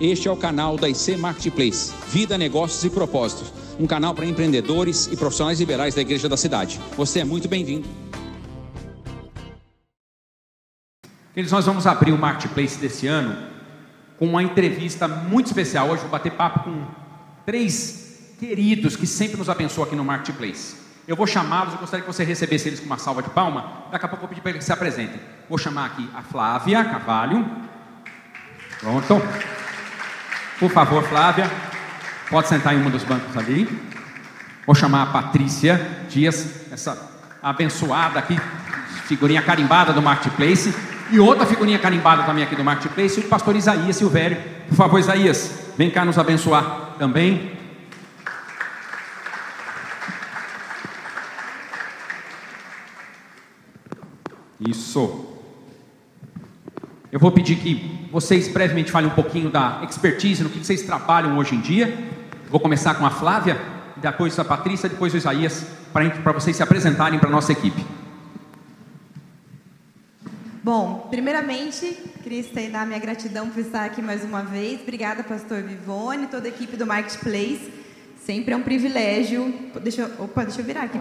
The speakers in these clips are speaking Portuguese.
Este é o canal da IC Marketplace, Vida, Negócios e Propósitos, um canal para empreendedores e profissionais liberais da Igreja da Cidade. Você é muito bem-vindo. Queridos, nós vamos abrir o Marketplace desse ano com uma entrevista muito especial. Hoje vou bater papo com três queridos que sempre nos abençoam aqui no Marketplace. Eu vou chamá-los, eu gostaria que você recebesse eles com uma salva de palma. Daqui a pouco eu vou pedir para eles que se apresentem. Vou chamar aqui a Flávia Cavalho. Pronto. Por favor, Flávia, pode sentar em um dos bancos ali. Vou chamar a Patrícia Dias, essa abençoada aqui, figurinha carimbada do Marketplace. E outra figurinha carimbada também aqui do Marketplace, o pastor Isaías Silvério. Por favor, Isaías, vem cá nos abençoar também. Isso. Eu vou pedir que vocês brevemente falem um pouquinho da expertise, no que vocês trabalham hoje em dia. Vou começar com a Flávia, depois a Patrícia, depois o Isaías, para vocês se apresentarem para a nossa equipe. Bom, primeiramente, queria estender minha gratidão por estar aqui mais uma vez. Obrigada, pastor Vivone, toda a equipe do Marketplace. Sempre é um privilégio. Deixa eu, opa, deixa eu virar aqui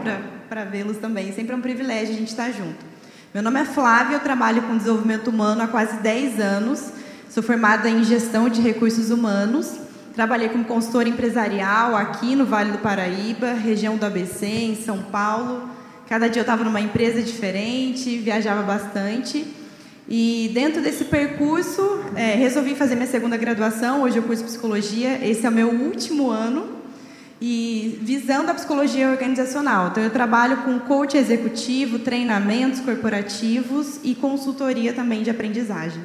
para vê-los também. Sempre é um privilégio a gente estar junto. Meu nome é Flávia, eu trabalho com desenvolvimento humano há quase 10 anos. Sou formada em gestão de recursos humanos. Trabalhei como consultora empresarial aqui no Vale do Paraíba, região do ABC, em São Paulo Cada dia eu estava numa empresa diferente, viajava bastante. E dentro desse percurso, é, resolvi fazer minha segunda graduação. Hoje eu curso psicologia. Esse é o meu último ano. E visando a psicologia organizacional. Então, eu trabalho com coach executivo, treinamentos corporativos e consultoria também de aprendizagem.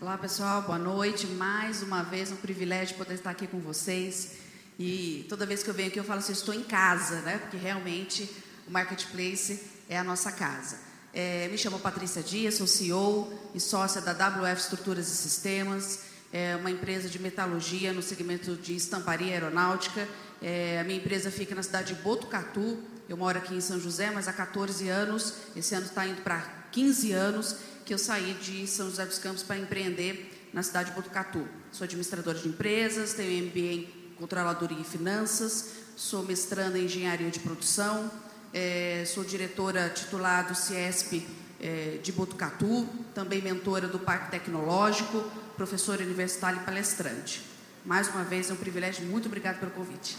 Olá, pessoal. Boa noite. Mais uma vez, um privilégio poder estar aqui com vocês. E toda vez que eu venho aqui eu falo assim, estou em casa, né? Porque realmente o Marketplace é a nossa casa. É, me chamo Patrícia Dias, sou CEO e sócia da WF Estruturas e Sistemas, é uma empresa de metalurgia no segmento de estamparia aeronáutica. É, a minha empresa fica na cidade de Botucatu. Eu moro aqui em São José, mas há 14 anos, esse ano está indo para 15 anos, que eu saí de São José dos Campos para empreender na cidade de Botucatu. Sou administradora de empresas, tenho MBA Controladoria e Finanças, sou mestranda em Engenharia de Produção, é, sou diretora titular do CIESP é, de Botucatu, também mentora do Parque Tecnológico, professora universitária e palestrante. Mais uma vez, é um privilégio. Muito obrigada pelo convite.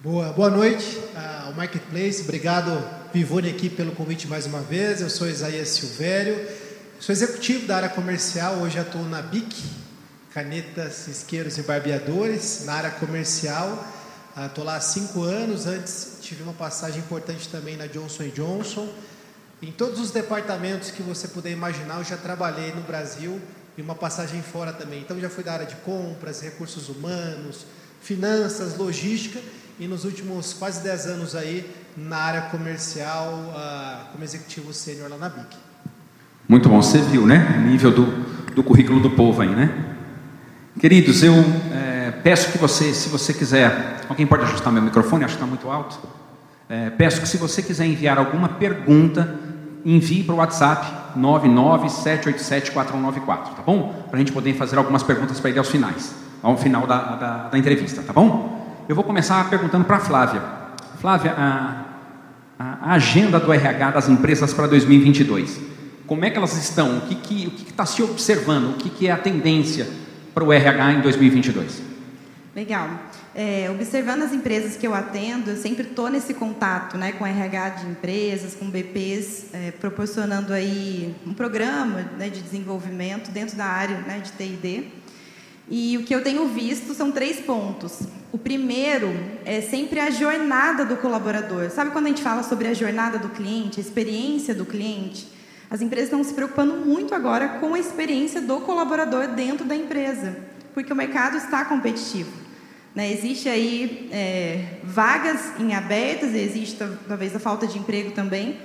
Boa, boa noite ao uh, Marketplace. Obrigado, Vivone, aqui pelo convite mais uma vez. Eu sou Isaías Silvério, sou executivo da área comercial. Hoje atuo na BIC, canetas, isqueiros e barbeadores na área comercial. Estou ah, lá há cinco anos. Antes tive uma passagem importante também na Johnson Johnson. Em todos os departamentos que você puder imaginar, eu já trabalhei no Brasil e uma passagem fora também. Então já fui da área de compras, recursos humanos, finanças, logística e nos últimos quase dez anos aí na área comercial uh, como executivo sênior lá na BIC. Muito bom, você viu, né? O nível do, do currículo do povo aí, né? Queridos, eu é, peço que você, se você quiser, alguém pode ajustar meu microfone, acho que está muito alto. É, peço que se você quiser enviar alguma pergunta, envie para o WhatsApp 997874194, tá bom? Para a gente poder fazer algumas perguntas para ele aos finais, ao final da, da, da, entrevista, tá bom? Eu vou começar perguntando para a Flávia. Flávia, a, a, agenda do RH das empresas para 2022, como é que elas estão? O que está se observando? O que, que é a tendência? para o RH em 2022? Legal. É, observando as empresas que eu atendo, eu sempre estou nesse contato né, com RH de empresas, com BPs, é, proporcionando aí um programa né, de desenvolvimento dentro da área né, de TID. E o que eu tenho visto são três pontos. O primeiro é sempre a jornada do colaborador. Sabe quando a gente fala sobre a jornada do cliente, a experiência do cliente? As empresas estão se preocupando muito agora com a experiência do colaborador dentro da empresa, porque o mercado está competitivo. Né? Existe aí é, vagas em abertas, existe talvez a falta de emprego também,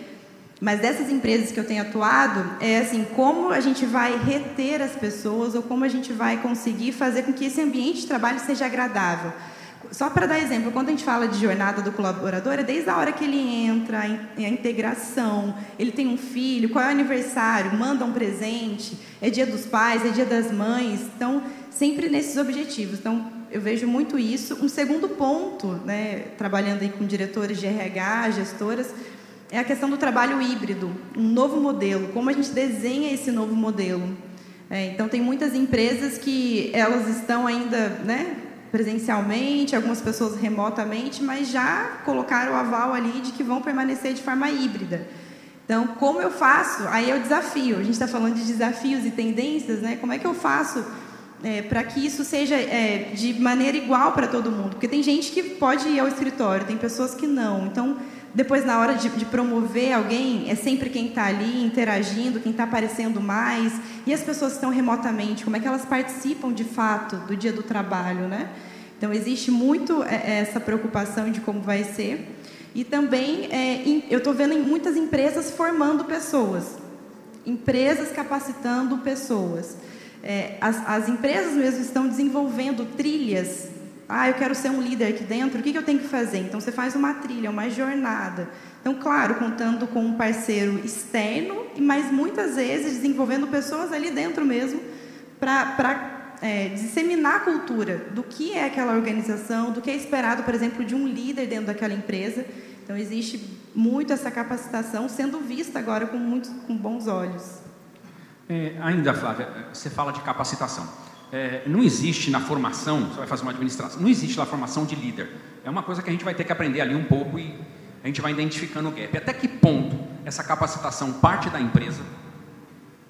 mas dessas empresas que eu tenho atuado, é assim, como a gente vai reter as pessoas ou como a gente vai conseguir fazer com que esse ambiente de trabalho seja agradável. só para dar exemplo, quando a gente fala de jornada do colaborador, é desde a hora que ele entra, a integração, ele tem um filho, qual é o aniversário, manda um presente, é dia dos pais, é dia das mães, então, sempre nesses objetivos. Então, eu vejo muito isso. Um segundo ponto, né, trabalhando aí com diretores de RH, gestoras, é a questão do trabalho híbrido, um novo modelo, como a gente desenha esse novo modelo. É, então, tem muitas empresas que elas estão ainda, né, presencialmente, algumas pessoas remotamente, mas já colocaram o aval ali de que vão permanecer de forma híbrida. Então, como eu faço? Aí é o desafio. A gente está falando de desafios e tendências, né? Como é que eu faço é, para que isso seja é, de maneira igual para todo mundo? Porque tem gente que pode ir ao escritório, tem pessoas que não. Então, depois, na hora de, de promover alguém, é sempre quem está ali interagindo, quem está aparecendo mais. E as pessoas que estão remotamente, como é que elas participam de fato do dia do trabalho, né? Então, existe muito é, é, essa preocupação de como vai ser. E também, é, eu estou vendo muitas empresas formando pessoas, empresas capacitando pessoas. É, as, as empresas mesmo estão desenvolvendo trilhas ah, eu quero ser um líder aqui dentro, o que, que eu tenho que fazer? Então, você faz uma trilha, uma jornada. Então, claro, contando com um parceiro externo, mas muitas vezes desenvolvendo pessoas ali dentro mesmo para é, disseminar a cultura do que é aquela organização, do que é esperado, por exemplo, de um líder dentro daquela empresa. Então, existe muito essa capacitação sendo vista agora com, muito, com bons olhos. É, ainda, Flávia, você fala de capacitação é, não existe na formação, você vai fazer uma administração, não existe na formação de líder. É uma coisa que a gente vai ter que aprender ali um pouco e a gente vai identificando o gap. Até que ponto essa capacitação parte da empresa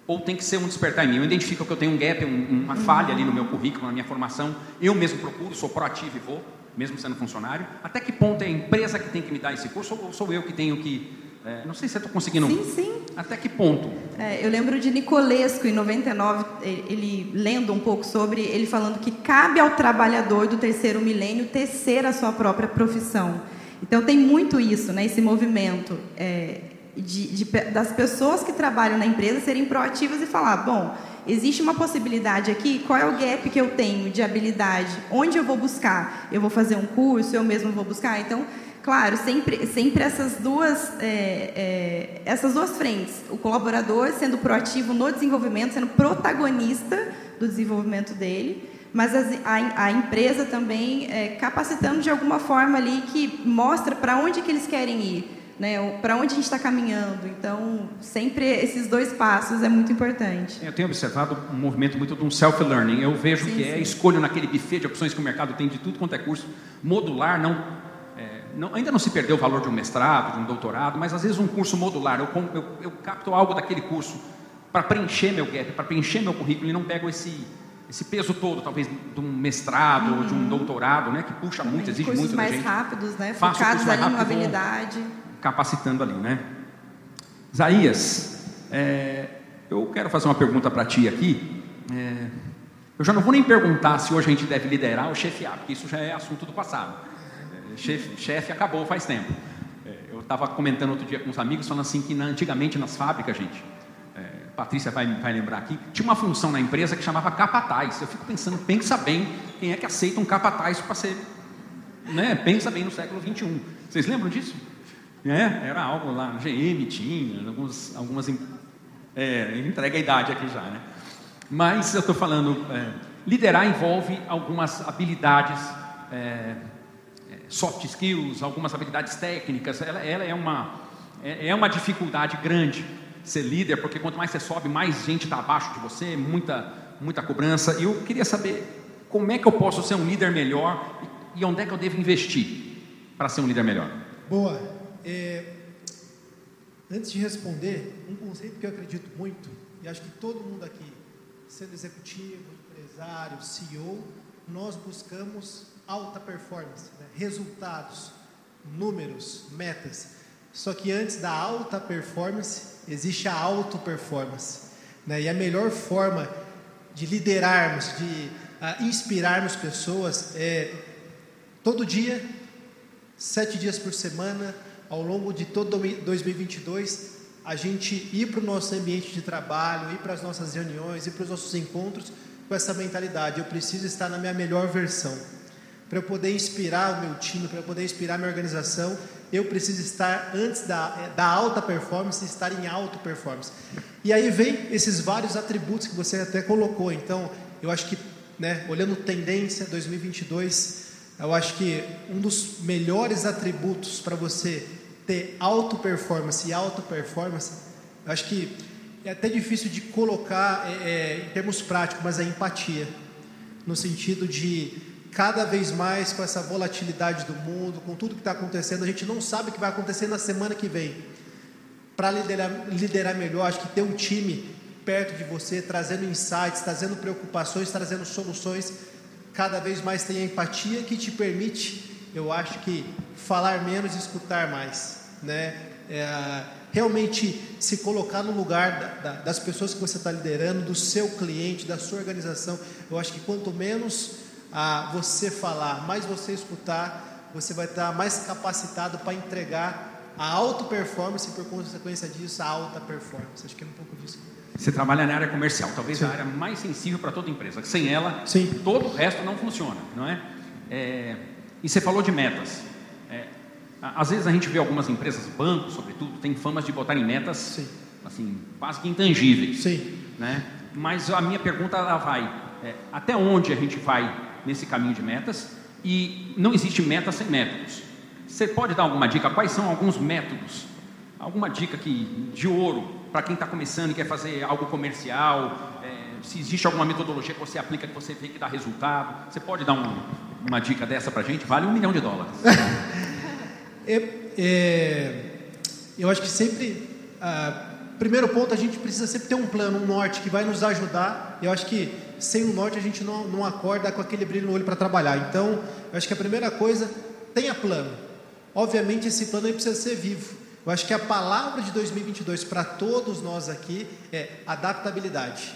ou tem que ser um despertar em mim? Eu identifico que eu tenho um gap, um, uma falha ali no meu currículo, na minha formação, eu mesmo procuro, sou proativo e vou, mesmo sendo funcionário. Até que ponto é a empresa que tem que me dar esse curso ou sou eu que tenho que é, não sei se eu estou conseguindo. Sim, sim. Até que ponto? É, eu lembro de Nicolesco, em 99, ele lendo um pouco sobre, ele falando que cabe ao trabalhador do terceiro milênio tecer a sua própria profissão. Então tem muito isso, né, esse movimento é, de, de, das pessoas que trabalham na empresa serem proativas e falar, bom, existe uma possibilidade aqui, qual é o gap que eu tenho de habilidade? Onde eu vou buscar? Eu vou fazer um curso, eu mesmo vou buscar? Então, claro, sempre, sempre essas duas, é, é, essas duas frentes. O colaborador sendo proativo no desenvolvimento, sendo protagonista do desenvolvimento dele, mas a, a, a empresa também é, capacitando de alguma forma ali que mostra para onde que eles querem ir, né? para onde a gente está caminhando. Então, sempre esses dois passos é muito importante. Eu tenho observado um movimento muito de um self-learning. Eu vejo sim, que é sim. é escolho naquele buffet de opções que o mercado tem de tudo quanto é curso, modular, não não, ainda não se perdeu o valor de um mestrado, de um doutorado, mas às vezes um curso modular, eu, eu, eu capto algo daquele curso para preencher meu gap, para preencher meu currículo e não pego esse, esse peso todo, talvez, de um mestrado uhum. ou de um doutorado, né, que puxa Também muito, exige muito mais da gente. rápidos, né, Faço focados ali em habilidade. Capacitando ali, né. Isaías, é, eu quero fazer uma pergunta para ti aqui. É, eu já não vou nem perguntar se hoje a gente deve liderar ou chefiar, porque isso já é assunto do passado chefe, chefe acabou faz tempo. É, eu estava comentando outro dia com uns amigos, falando assim que na, antigamente nas fábricas, gente, é, Patrícia vai, vai lembrar aqui, tinha uma função na empresa que chamava capataz. Eu fico pensando, pensa bem, quem é que aceita um capataz para ser, né? Pensa bem no século 21. Vocês lembram disso? É, era algo lá, GM tinha, alguns, algumas, é, entrega a idade aqui já, né? Mas eu estou falando, é, liderar envolve algumas habilidades é, soft skills, algumas habilidades técnicas, ela, ela é, uma, é, é, uma dificuldade grande ser líder, porque quanto mais você sobe, mais gente está abaixo de você, muita, muita cobrança. E eu queria saber como é que eu posso ser um líder melhor e, onde é que eu devo investir para ser um líder melhor. Boa. É, antes de responder, um conceito que eu acredito muito, e acho que todo mundo aqui, sendo executivo, empresário, CEO, nós buscamos alta performance, né? resultados, números, metas. Só que antes da alta performance, existe a auto performance. Né? E a melhor forma de liderarmos, de uh, inspirarmos pessoas é todo dia, sete dias por semana, ao longo de todo 2022, a gente ir para o nosso ambiente de trabalho, ir para as nossas reuniões, ir para os nossos encontros com essa mentalidade. Eu preciso estar na minha melhor versão. Para eu poder inspirar o meu time, para eu poder inspirar a minha organização, eu preciso estar antes da, é, da alta performance, estar em alta performance. E aí vem esses vários atributos que você até colocou. Então, eu acho que, né, olhando tendência 2022, eu acho que um dos melhores atributos para você ter alta performance e alta performance, eu acho que é até difícil de colocar é, é, em termos práticos, mas é empatia, no sentido de cada vez mais com essa volatilidade do mundo, com tudo que está acontecendo, a gente não sabe o que vai acontecer na semana que vem para liderar, liderar melhor, acho que ter um time perto de você, trazendo insights, trazendo preocupações, trazendo soluções, cada vez mais tem a empatia que te permite, eu acho que falar menos e escutar mais, né? É, realmente se colocar no lugar da, da, das pessoas que você está liderando, do seu cliente, da sua organização. Eu acho que quanto menos ah, você falar, mais você escutar, você vai estar mais capacitado para entregar a alta performance e, por consequência disso, a alta performance. Acho que é um pouco disso. Você trabalha na área comercial, talvez Sim. a área mais sensível para toda empresa. Sem ela, Sim. todo o resto não funciona, não é? é e você falou de metas. É, às vezes a gente vê algumas empresas, bancos, sobretudo, têm famas de botarem metas Sim. assim quase que intangíveis. Sim. Né? Mas a minha pergunta ela vai: é, até onde a gente vai nesse caminho de metas? E não existe meta sem métodos. Você pode dar alguma dica? Quais são alguns métodos? Alguma dica que, de ouro para quem está começando e quer fazer algo comercial? É, se existe alguma metodologia que você aplica que você vê que dá resultado? Você pode dar um, uma dica dessa para a gente? Vale um milhão de dólares. é, é, eu acho que sempre. Ah, primeiro ponto, a gente precisa sempre ter um plano, um norte que vai nos ajudar. Eu acho que sem o norte a gente não, não acorda com aquele brilho no olho para trabalhar. Então, eu acho que a primeira coisa, tenha plano. Obviamente, esse plano aí precisa ser vivo. Eu acho que a palavra de 2022 para todos nós aqui é adaptabilidade.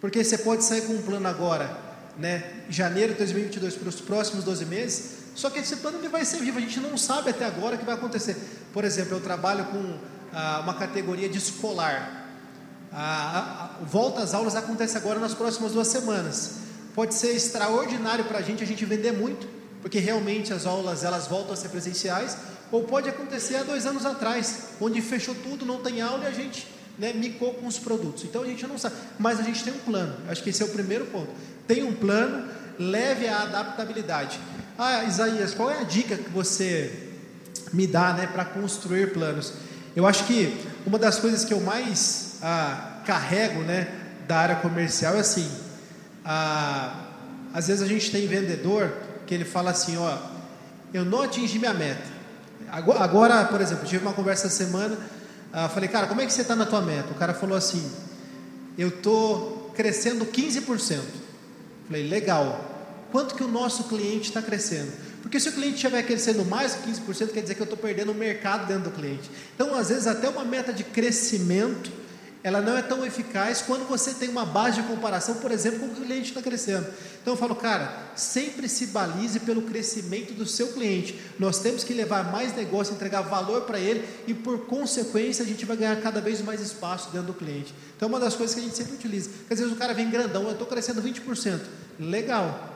Porque você pode sair com um plano agora, né, janeiro de 2022 para os próximos 12 meses, só que esse plano ele vai ser vivo, a gente não sabe até agora o que vai acontecer. Por exemplo, eu trabalho com ah, uma categoria de escolar. A, a, volta às aulas acontece agora nas próximas duas semanas. Pode ser extraordinário para a gente, a gente vender muito, porque realmente as aulas elas voltam a ser presenciais, ou pode acontecer há dois anos atrás, onde fechou tudo, não tem aula e a gente né, micou com os produtos. Então a gente não sabe, mas a gente tem um plano. Acho que esse é o primeiro ponto. Tem um plano, leve a adaptabilidade. Ah, Isaías, qual é a dica que você me dá né, para construir planos? Eu acho que uma das coisas que eu mais ah, carrego né, da área comercial é assim: ah, às vezes a gente tem vendedor que ele fala assim, ó, eu não atingi minha meta. Agora, por exemplo, tive uma conversa essa semana, uh, falei, cara, como é que você está na tua meta? O cara falou assim, eu estou crescendo 15%. Falei, legal. Quanto que o nosso cliente está crescendo? Porque se o cliente estiver crescendo mais que 15%, quer dizer que eu estou perdendo o mercado dentro do cliente. Então, às vezes, até uma meta de crescimento ela não é tão eficaz quando você tem uma base de comparação, por exemplo, com o cliente está crescendo. Então eu falo, cara, sempre se balize pelo crescimento do seu cliente. Nós temos que levar mais negócio, entregar valor para ele e, por consequência, a gente vai ganhar cada vez mais espaço dentro do cliente. Então é uma das coisas que a gente sempre utiliza. Porque às vezes o cara vem grandão, eu estou crescendo 20%. Legal.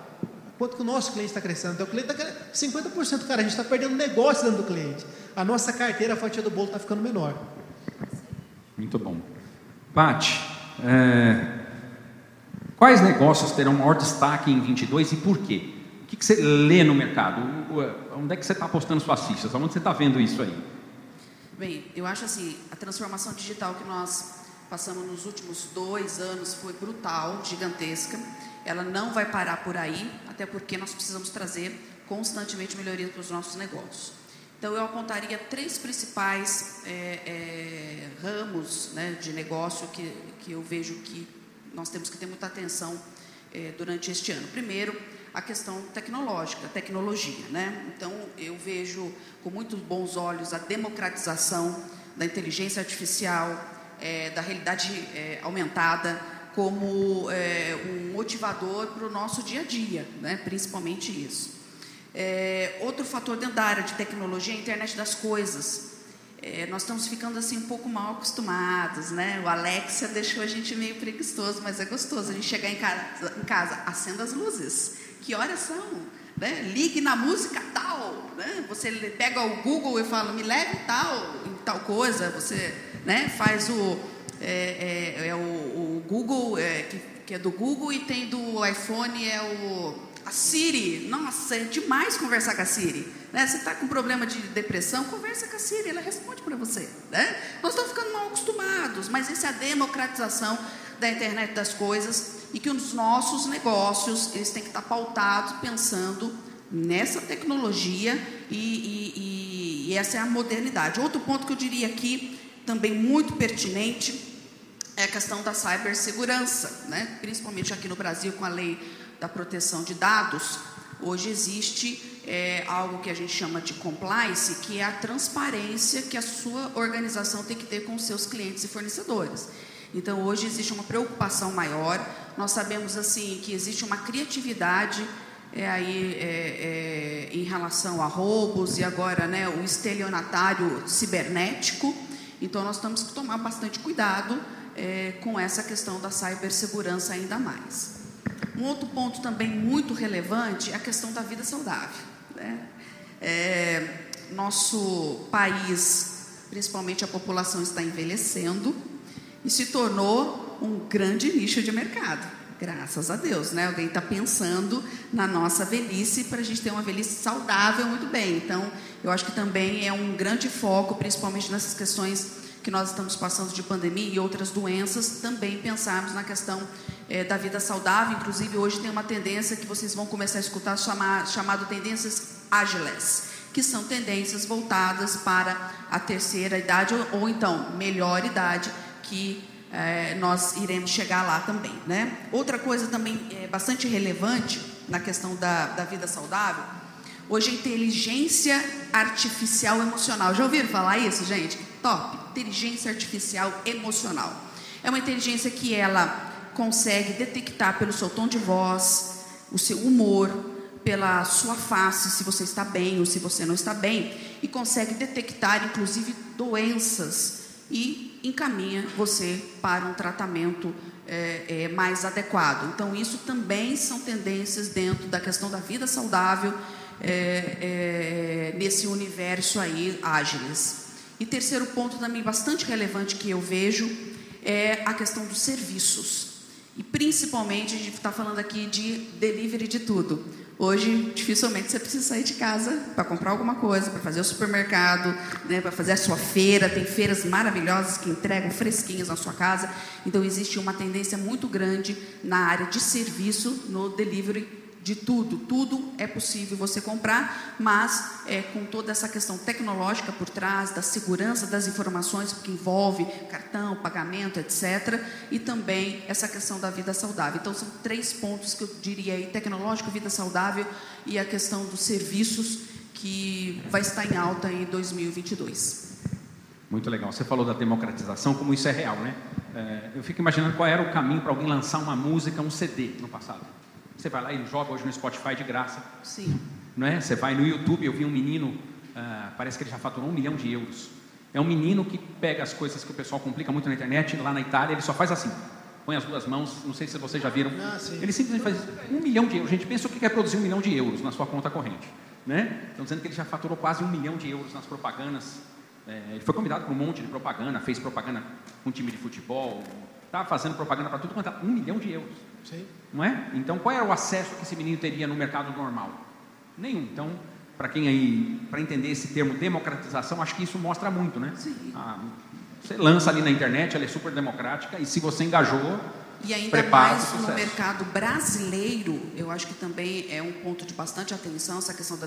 Quanto que o nosso cliente está crescendo? Então o cliente está crescendo 50%, cara, a gente está perdendo negócio dentro do cliente. A nossa carteira, a fatia do bolo está ficando menor. Muito bom. Pati, é, quais negócios terão maior destaque em 22 e por quê? O que, que você lê no mercado? Onde é que você está apostando suas fichas? Onde você está vendo isso aí? Bem, eu acho assim, a transformação digital que nós passamos nos últimos dois anos foi brutal, gigantesca. Ela não vai parar por aí, até porque nós precisamos trazer constantemente melhorias para os nossos negócios. Então, eu apontaria três principais é, é, ramos né, de negócio que, que eu vejo que nós temos que ter muita atenção é, durante este ano. Primeiro, a questão tecnológica, tecnologia. Né? Então, eu vejo com muito bons olhos a democratização da inteligência artificial, é, da realidade é, aumentada, como é, um motivador para o nosso dia a dia, né? principalmente isso. É, outro fator dentro da área de tecnologia é a internet das coisas. É, nós estamos ficando assim um pouco mal acostumados, né? O Alexia deixou a gente meio preguiçoso, mas é gostoso a gente chegar em casa, em casa acenda as luzes. Que horas são? Né? Ligue na música tal. Né? Você pega o Google e fala, me leve tal, em tal coisa. Você né, faz o, é, é, é o, o, Google, é, que, que, é do Google, e tem do iPhone, é o, a Siri. Nossa, é demais conversar com a Siri. Né? Você está com problema de depressão, conversa com a Siri, ela responde para você. Né? Nós estamos ficando mal acostumados, mas isso é a democratização da internet das coisas e que os nossos negócios eles têm que estar pautados pensando nessa tecnologia e, e, e essa é a modernidade. Outro ponto que eu diria aqui, também muito pertinente, é a questão da cibersegurança, né? principalmente aqui no Brasil com a lei da proteção de dados. Hoje existe é, algo que a gente chama de compliance, que é a transparência que a sua organização tem que ter com seus clientes e fornecedores. Então hoje existe uma preocupação maior. Nós sabemos assim que existe uma criatividade é, aí, é, é, em relação a roubos e agora né, o estelionatário cibernético. Então nós temos que tomar bastante cuidado é, com essa questão da cibersegurança ainda mais. Um outro ponto também muito relevante é a questão da vida saudável. Né? É, nosso país, principalmente a população, está envelhecendo e se tornou um grande nicho de mercado. Graças a Deus, né? Alguém está pensando na nossa velhice para a gente ter uma velhice saudável muito bem. Então, eu acho que também é um grande foco, principalmente nessas questões que nós estamos passando de pandemia e outras doenças, também pensarmos na questão é, da vida saudável. Inclusive, hoje tem uma tendência que vocês vão começar a escutar chamar, chamado tendências ágiles, que são tendências voltadas para a terceira idade ou, ou então melhor idade, que é, nós iremos chegar lá também. Né? Outra coisa também é bastante relevante na questão da, da vida saudável, hoje inteligência artificial emocional. Já ouviram falar isso, gente? Top! Inteligência artificial emocional. É uma inteligência que ela consegue detectar pelo seu tom de voz, o seu humor, pela sua face, se você está bem ou se você não está bem, e consegue detectar inclusive doenças e encaminha você para um tratamento é, é, mais adequado. Então, isso também são tendências dentro da questão da vida saudável é, é, nesse universo aí ágiles. E terceiro ponto também bastante relevante que eu vejo é a questão dos serviços. E principalmente a gente está falando aqui de delivery de tudo. Hoje, dificilmente você precisa sair de casa para comprar alguma coisa, para fazer o supermercado, né, para fazer a sua feira. Tem feiras maravilhosas que entregam fresquinhas na sua casa. Então, existe uma tendência muito grande na área de serviço no delivery de tudo. Tudo é possível você comprar, mas é, com toda essa questão tecnológica por trás, da segurança das informações que envolve cartão, pagamento, etc. E também essa questão da vida saudável. Então, são três pontos que eu diria aí: tecnológico, vida saudável e a questão dos serviços que vai estar em alta em 2022. Muito legal. Você falou da democratização, como isso é real, né? É, eu fico imaginando qual era o caminho para alguém lançar uma música, um CD no passado. Você vai lá e joga hoje no Spotify de graça. Sim. Não é? Você vai no YouTube, eu vi um menino, uh, parece que ele já faturou um milhão de euros. É um menino que pega as coisas que o pessoal complica muito na internet, lá na Itália, ele só faz assim. Põe as duas mãos, não sei se vocês já viram. Ah, ele simplesmente faz um milhão de euros. A gente pensa o que é produzir um milhão de euros na sua conta corrente. Né? Estão dizendo que ele já faturou quase um milhão de euros nas propagandas. É, ele foi convidado para um monte de propaganda, fez propaganda com um time de futebol, estava fazendo propaganda para tudo quanto é um milhão de euros. Sim. Não é? Então, qual era o acesso que esse menino teria no mercado normal? Nenhum. Então, para quem aí, para entender esse termo democratização, acho que isso mostra muito, né? Sim. Ah, você lança ali na internet, ela é super democrática e se você engajou, e ainda mais no mercado brasileiro, eu acho que também é um ponto de bastante atenção essa questão da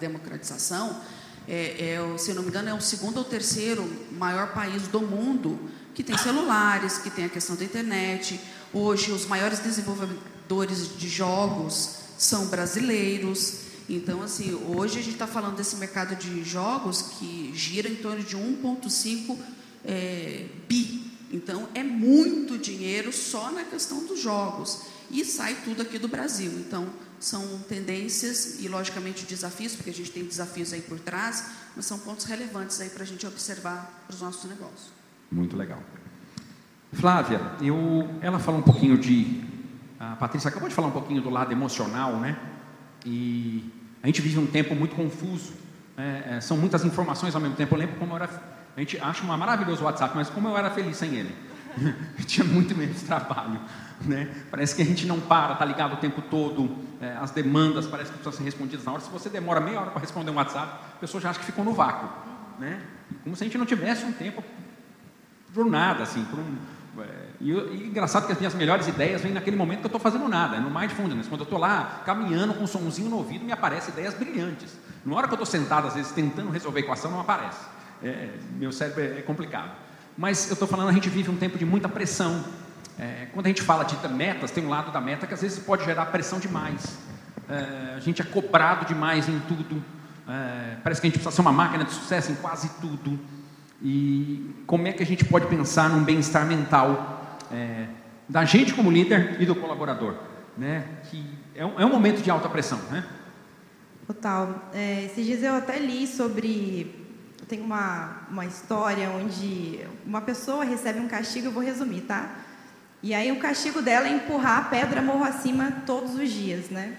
democratização. É, é, se não me engano, é o segundo ou terceiro maior país do mundo que tem celulares, que tem a questão da internet. Hoje, os maiores desenvolvedores de jogos são brasileiros. Então, assim, hoje a gente está falando desse mercado de jogos que gira em torno de 1,5 é, bi. Então, é muito dinheiro só na questão dos jogos. E sai tudo aqui do Brasil. Então, são tendências e, logicamente, desafios, porque a gente tem desafios aí por trás, mas são pontos relevantes aí para a gente observar para os nossos negócios. Muito legal. Flávia, eu, ela falou um pouquinho de. A Patrícia acabou de falar um pouquinho do lado emocional, né? E a gente vive um tempo muito confuso. É, é, são muitas informações ao mesmo tempo. Eu lembro como eu era. A gente acha uma maravilhoso o WhatsApp, mas como eu era feliz sem ele. tinha muito menos trabalho. Né? Parece que a gente não para, está ligado o tempo todo, é, as demandas parecem que precisam ser respondidas na hora. Se você demora meia hora para responder um WhatsApp, a pessoa já acha que ficou no vácuo. Né? Como se a gente não tivesse um tempo por nada, assim, por um, é, e, e, engraçado que as minhas melhores ideias vêm naquele momento que eu estou fazendo nada, é no mindfulness, quando eu estou lá caminhando com um somzinho no ouvido, me aparecem ideias brilhantes. Na hora que eu estou sentado, às vezes, tentando resolver a equação, não aparece. É, meu cérebro é complicado. Mas eu estou falando, a gente vive um tempo de muita pressão. É, quando a gente fala de metas, tem um lado da meta que às vezes pode gerar pressão demais. É, a gente é cobrado demais em tudo. É, parece que a gente precisa ser uma máquina de sucesso em quase tudo. E como é que a gente pode pensar num bem-estar mental é, da gente como líder e do colaborador? Né? Que é um, é um momento de alta pressão. Né? Total. É, esses dias eu até li sobre tem uma, uma história onde uma pessoa recebe um castigo, eu vou resumir, tá? E aí o castigo dela é empurrar a pedra morro acima todos os dias, né?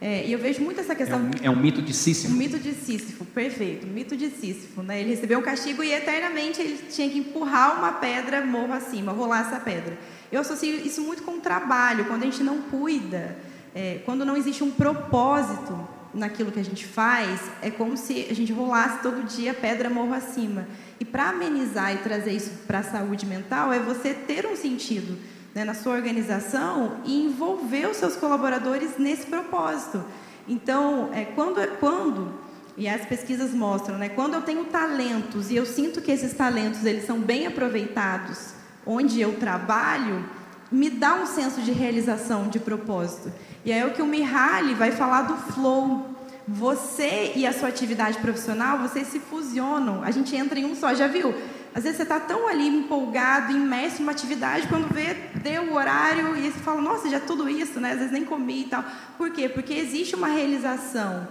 É, e eu vejo muito essa questão. É um, é um, mito de Sísifo. Um mito de Sísifo, perfeito. Um mito de Sísifo, né? Ele recebeu um castigo e eternamente ele tinha que empurrar uma pedra morro acima, rolar essa pedra. Eu associo isso muito com o trabalho, quando a gente não cuida, é, quando não existe um propósito naquilo que a gente faz, é como se a gente rolasse todo dia pedra morro acima. E para amenizar e trazer isso para a saúde mental, é você ter um sentido né, na sua organização e envolver os seus colaboradores nesse propósito. Então, é, quando, quando, e as pesquisas mostram, né, quando eu tenho talentos e eu sinto que esses talentos eles são bem aproveitados onde eu trabalho, me dá um senso de realização, de propósito. E aí é o que o Mihaly vai falar do flow. Você e a sua atividade profissional, vocês se fusionam. A gente entra em um só, já viu? Às vezes você está tão ali empolgado, imerso numa atividade, quando vê, deu o horário e você fala, nossa, já tudo isso, né? Às vezes nem comi e tal. Por quê? Porque existe uma realização.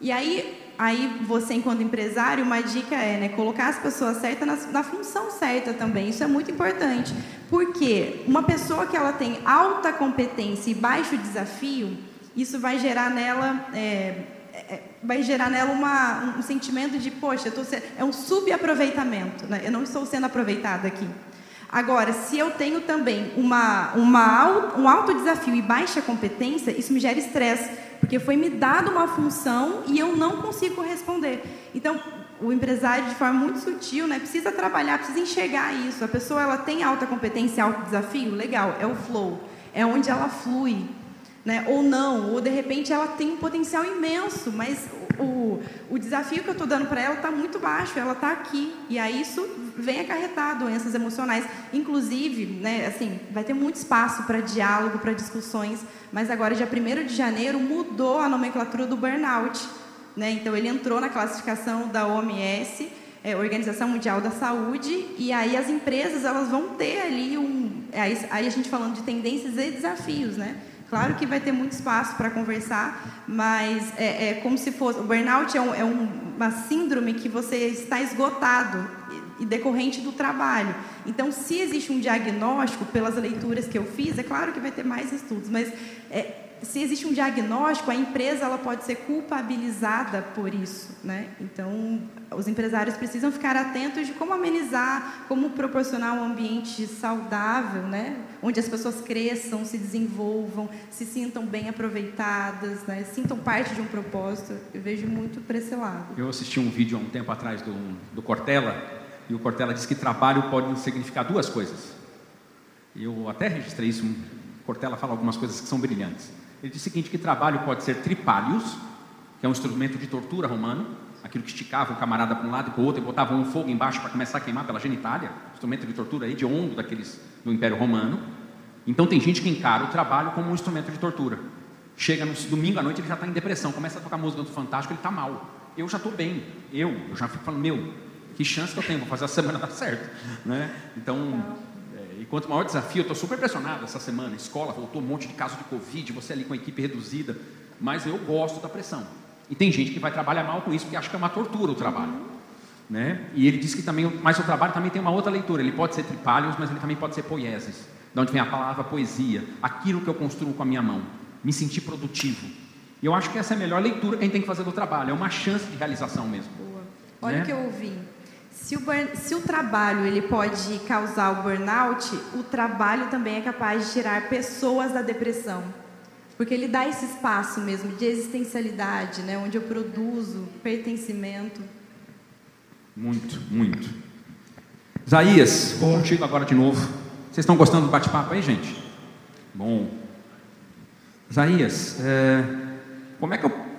E aí, aí você, enquanto empresário, uma dica é né, colocar as pessoas certas na, na função certa também. Isso é muito importante. Porque uma pessoa que ela tem alta competência e baixo desafio, isso vai gerar nela. É, é, vai gerar nela uma, um sentimento de, poxa, sendo, é um subaproveitamento, né? eu não estou sendo aproveitada aqui. Agora, se eu tenho também uma, uma, um alto desafio e baixa competência, isso me gera estresse, porque foi me dado uma função e eu não consigo corresponder. Então, o empresário, de forma muito sutil, né, precisa trabalhar, precisa enxergar isso. A pessoa ela tem alta competência, alto desafio, legal, é o flow, é onde ela flui né? ou não, ou de repente ela tem um potencial imenso, mas o, o desafio que eu estou dando para ela está muito baixo, ela está aqui, e aí isso vem acarretar doenças emocionais, inclusive, né, assim, vai ter muito espaço para diálogo, para discussões, mas agora, dia 1 de janeiro, mudou a nomenclatura do burnout, né? então ele entrou na classificação da OMS, é, Organização Mundial da Saúde, e aí as empresas elas vão ter ali um, aí, aí a gente falando de tendências e desafios, né? Claro que vai ter muito espaço para conversar, mas é, é, como se fosse. O burnout é, um, é um, uma síndrome que você está esgotado e decorrente do trabalho. Então, se existe um diagnóstico, pelas leituras que eu fiz, é claro que vai ter mais estudos, mas é, se existe um diagnóstico, a empresa ela pode ser culpabilizada por isso, né? Então, os empresários precisam ficar atentos de como amenizar, como proporcionar um ambiente saudável, né? Onde as pessoas cresçam, se desenvolvam, se sintam bem aproveitadas, né? Sintam parte de um propósito. Eu vejo muito para esse lado. Eu assisti um vídeo há um tempo atrás do, do Cortella e o Cortella disse que trabalho pode significar duas coisas. Eu até registrei isso. Cortella fala algumas coisas que são brilhantes. Ele diz o seguinte: que trabalho pode ser tripálios, que é um instrumento de tortura romano, aquilo que esticava o camarada para um lado e para o outro e botava um fogo embaixo para começar a queimar pela genitália, instrumento de tortura aí de ondo daqueles do Império Romano. Então tem gente que encara o trabalho como um instrumento de tortura. Chega no domingo à noite ele já está em depressão, começa a tocar música do Fantástico, ele está mal. Eu já estou bem, eu, eu já fico falando, meu, que chance que eu tenho, vou fazer a semana dar certo, né? Então quanto maior desafio, eu estou super impressionado essa semana. Escola voltou um monte de casos de Covid, você ali com a equipe reduzida. Mas eu gosto da pressão. E tem gente que vai trabalhar mal com isso porque acha que é uma tortura o trabalho. Né? E ele diz que também, mas o trabalho também tem uma outra leitura. Ele pode ser tripálios, mas ele também pode ser poieses. De onde vem a palavra poesia. Aquilo que eu construo com a minha mão. Me sentir produtivo. E eu acho que essa é a melhor leitura que a gente tem que fazer do trabalho, é uma chance de realização mesmo. Boa. Olha Né? o que eu ouvi. Se o, burn- se o trabalho ele pode causar o burnout, o trabalho também é capaz de tirar pessoas da depressão. Porque ele dá esse espaço mesmo de existencialidade, né? onde eu produzo pertencimento. Muito, muito. Isaías, vou contigo agora de novo. Vocês estão gostando do bate-papo aí, gente? Bom. Isaías, é, como é que eu.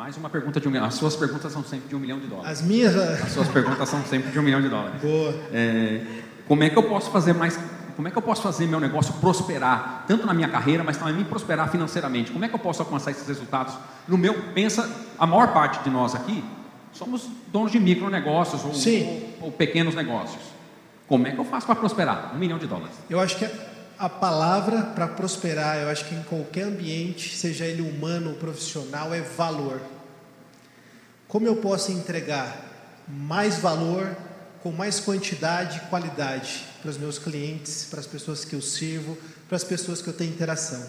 Mais uma pergunta de um milhão. As suas perguntas são sempre de um milhão de dólares. As minhas. As suas perguntas são sempre de um milhão de dólares. Boa. É, como é que eu posso fazer mais? Como é que eu posso fazer meu negócio prosperar, tanto na minha carreira, mas também prosperar financeiramente? Como é que eu posso alcançar esses resultados? No meu, pensa, a maior parte de nós aqui somos donos de micronegócios ou, ou, ou pequenos negócios. Como é que eu faço para prosperar? Um milhão de dólares. Eu acho que a palavra para prosperar, eu acho que em qualquer ambiente, seja ele humano ou profissional, é valor. Como eu posso entregar mais valor com mais quantidade e qualidade para os meus clientes, para as pessoas que eu sirvo, para as pessoas que eu tenho interação?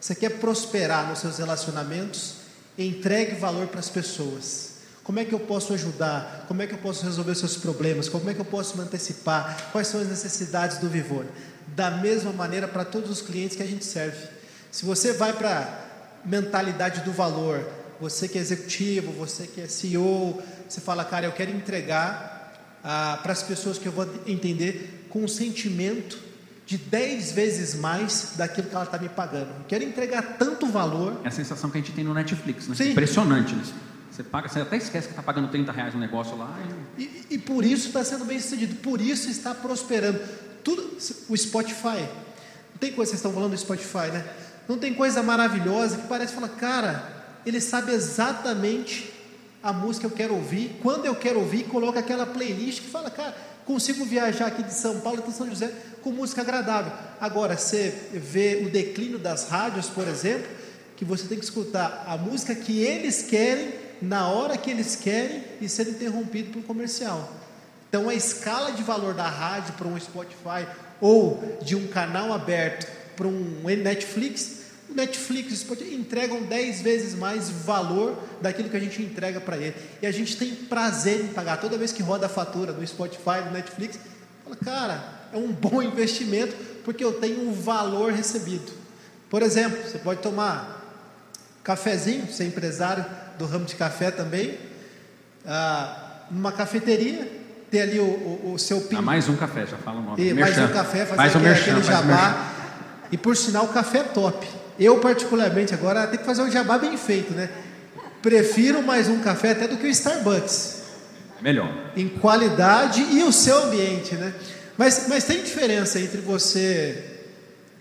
Você quer prosperar nos seus relacionamentos? Entregue valor para as pessoas. Como é que eu posso ajudar? Como é que eu posso resolver seus problemas? Como é que eu posso me antecipar? Quais são as necessidades do Vivone? Da mesma maneira para todos os clientes que a gente serve. Se você vai para a mentalidade do valor, você que é executivo, você que é CEO, você fala, cara, eu quero entregar ah, para as pessoas que eu vou entender com um sentimento de 10 vezes mais daquilo que ela está me pagando. Eu quero entregar tanto valor É a sensação que a gente tem no Netflix, né? Sim. Impressionante isso. Você paga, você até esquece que está pagando 30 reais no negócio lá. e- E, e por isso está sendo bem sucedido, por isso está prosperando. Tudo, o Spotify, não tem coisa, vocês estão falando do Spotify, né? Não tem coisa maravilhosa que parece falar, cara, ele sabe exatamente a música que eu quero ouvir, quando eu quero ouvir, coloca aquela playlist que fala, cara, consigo viajar aqui de São Paulo até São José com música agradável. Agora, você vê o declínio das rádios, por exemplo, que você tem que escutar a música que eles querem, na hora que eles querem e ser interrompido por um comercial. Então, a escala de valor da rádio para um Spotify ou de um canal aberto para um Netflix, o Netflix e o Spotify entregam 10 vezes mais valor daquilo que a gente entrega para ele. E a gente tem prazer em pagar. Toda vez que roda a fatura do Spotify, do Netflix, fala, cara, é um bom investimento porque eu tenho um valor recebido. Por exemplo, você pode tomar cafezinho, ser empresário do ramo de café também, ah, numa cafeteria, ter ali o, o- o seu Ah, pin, mais um café, já fala o nome. e mais Merchan. um café, fazer Faz o aquele, merchan, aquele jabá. E por sinal, o café é top. Eu, particularmente, agora tem que fazer um jabá bem feito, né? Prefiro mais um café até do que o Starbucks Melhor. em qualidade e o seu ambiente, né? Mas, mas tem diferença entre você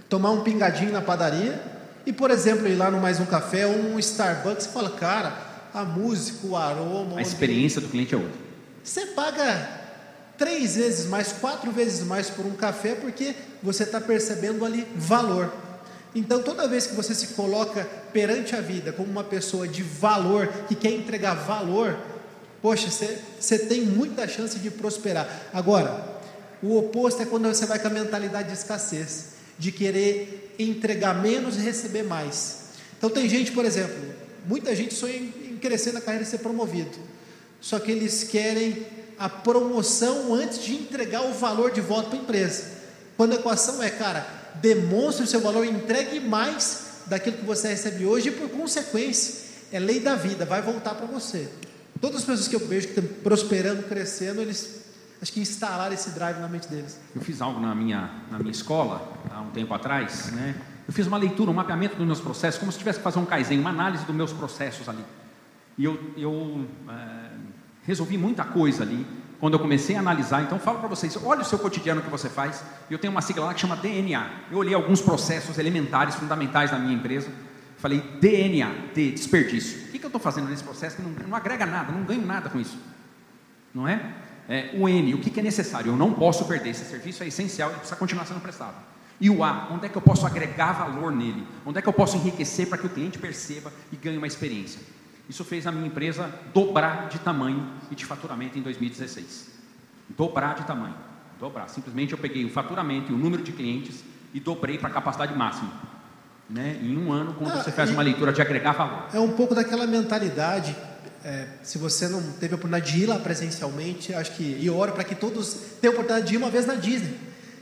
tomar um pingadinho na padaria e, por exemplo, ir lá no mais um café ou um Starbucks e fala, cara, a música, o aroma, A experiência do cliente é outra. Você paga três vezes mais, quatro vezes mais por um café porque você está percebendo ali valor. Então, toda vez que você se coloca perante a vida como uma pessoa de valor, que quer entregar valor, poxa, você, tem muita chance de prosperar. Agora, o oposto é quando você vai com a mentalidade de escassez, de querer entregar menos e receber mais. Então, tem gente, por exemplo, muita gente sonha em crescer na carreira e ser promovido. Só que eles querem a promoção antes de entregar o valor de volta para a empresa. Quando a equação é, cara, demonstre o seu valor, entregue mais daquilo que você recebe hoje e, por consequência, é lei da vida, vai voltar para você. Todas as pessoas que eu vejo que estão prosperando, crescendo, eles acho que instalaram esse drive na mente deles. Eu fiz algo na minha, na minha escola, há um tempo atrás, né? Eu fiz uma leitura, um mapeamento dos meus processos, como se tivesse que fazer um Kaizen, uma análise dos meus processos ali. E eu, eu eh, resolvi muita coisa ali, quando eu comecei a analisar. Então, falo para vocês, olha o seu cotidiano que você faz. E eu tenho uma sigla lá que chama DNA. Eu olhei alguns processos elementares, fundamentais da minha empresa. Falei, DNA, de desperdício. O que, que eu estou fazendo nesse processo que não, não agrega nada, não ganho nada com isso? não é? É, o N, o que, que é necessário? Eu não posso perder, esse serviço é essencial, ele precisa continuar sendo prestado. E o A, onde é que eu posso agregar valor nele? Onde é que eu posso enriquecer para que o cliente perceba e ganhe uma experiência? Isso fez a minha empresa dobrar de tamanho e de faturamento em 2016. Dobrar de tamanho, dobrar. Simplesmente eu peguei o faturamento e o número de clientes e dobrei para a capacidade máxima. né, em um ano quando Ah, você faz uma leitura de agregar valor. É um pouco daquela mentalidade. é, se você não teve a oportunidade de ir lá presencialmente, acho que e oro para que todos tenham a oportunidade de ir uma vez na Disney.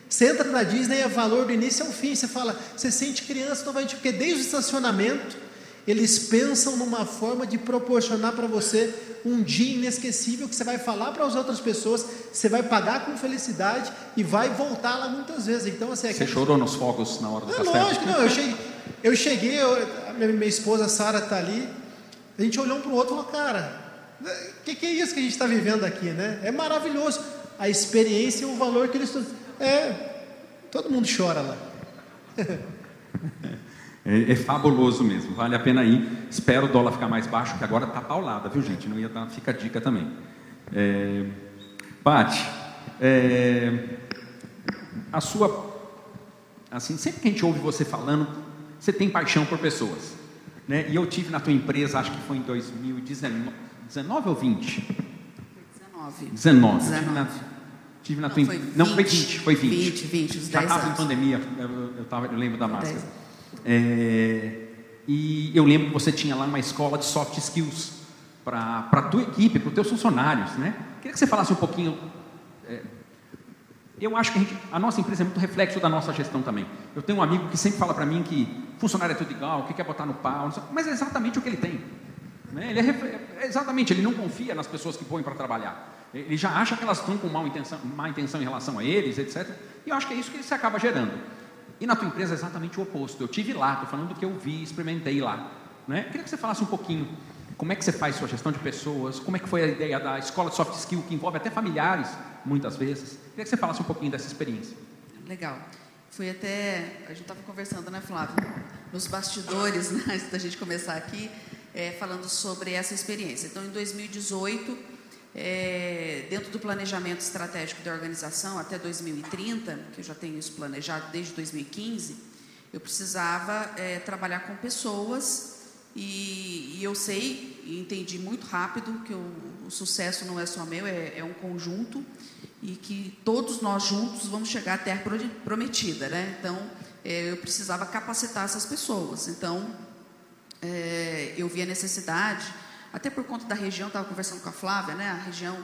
Você entra na Disney é valor do início ao fim. Você fala, você sente criança novamente, porque desde o estacionamento eles pensam numa forma de proporcionar para você um dia inesquecível que você vai falar para as outras pessoas, você vai pagar com felicidade e vai voltar lá muitas vezes. Então, assim, é Você chorou nos fogos na hora do é castelo? lógico, não. Eu cheguei, eu, cheguei eu- minha, minha esposa Sara está ali. A gente olhou um para o outro e falou, cara, o que, que é isso que a gente está vivendo aqui, né? É maravilhoso. A experiência e o valor que eles. É, todo mundo chora lá. É, é fabuloso mesmo, vale a pena ir. Espero o dólar ficar mais baixo, que agora está paulada, viu gente? Não ia dar, fica a dica também. É, é, a sua. Assim, sempre que a gente ouve você falando, você tem paixão por pessoas. Né? E eu tive na tua empresa, acho que foi em 2019 19 ou 20? 19. 19. Tive na, 19. tive na Não, tua foi em- não, foi 20, 20, foi 20. 20, 20, os Já 10 estava em pandemia, eu, eu, tava, eu lembro da máscara. 10. É, e eu lembro que você tinha lá uma escola de soft skills para a tua equipe, para os teus funcionários, né? Queria que você falasse um pouquinho. é, eu acho que a, gente- a nossa empresa é muito reflexo da nossa gestão também. Eu tenho um amigo que sempre fala para mim que funcionário é tudo igual, o que quer botar no pau, mas é exatamente o que ele tem. né? Ele é, é exatamente, ele não confia nas pessoas que põem para trabalhar. Ele já acha que elas estão com má intenção, má intenção em relação a eles, etc. E eu acho que é isso que se acaba gerando. E na tua empresa é exatamente o oposto. Eu tive lá, estou falando do que eu vi, experimentei lá. Né? Queria que você falasse um pouquinho como é que você faz sua gestão de pessoas, como é que foi a ideia da escola de soft skill, que envolve até familiares, muitas vezes. Queria que você falasse um pouquinho dessa experiência. Legal. Foi até. A gente estava conversando, né, Flávio? Nos bastidores, né, antes da gente começar aqui, é, falando sobre essa experiência. Então, em 2018, é, dentro do planejamento estratégico da organização até 2030, que eu já tenho isso planejado desde 2015, eu precisava é, trabalhar com pessoas e, e eu sei e entendi muito rápido que o, sucesso não é só meu, é, é um conjunto e que todos nós juntos vamos chegar à terra pro- prometida, né? Então, é, eu precisava capacitar essas pessoas. Então, é, eu vi a necessidade, até por conta da região, estava conversando com a Flávia, né? A região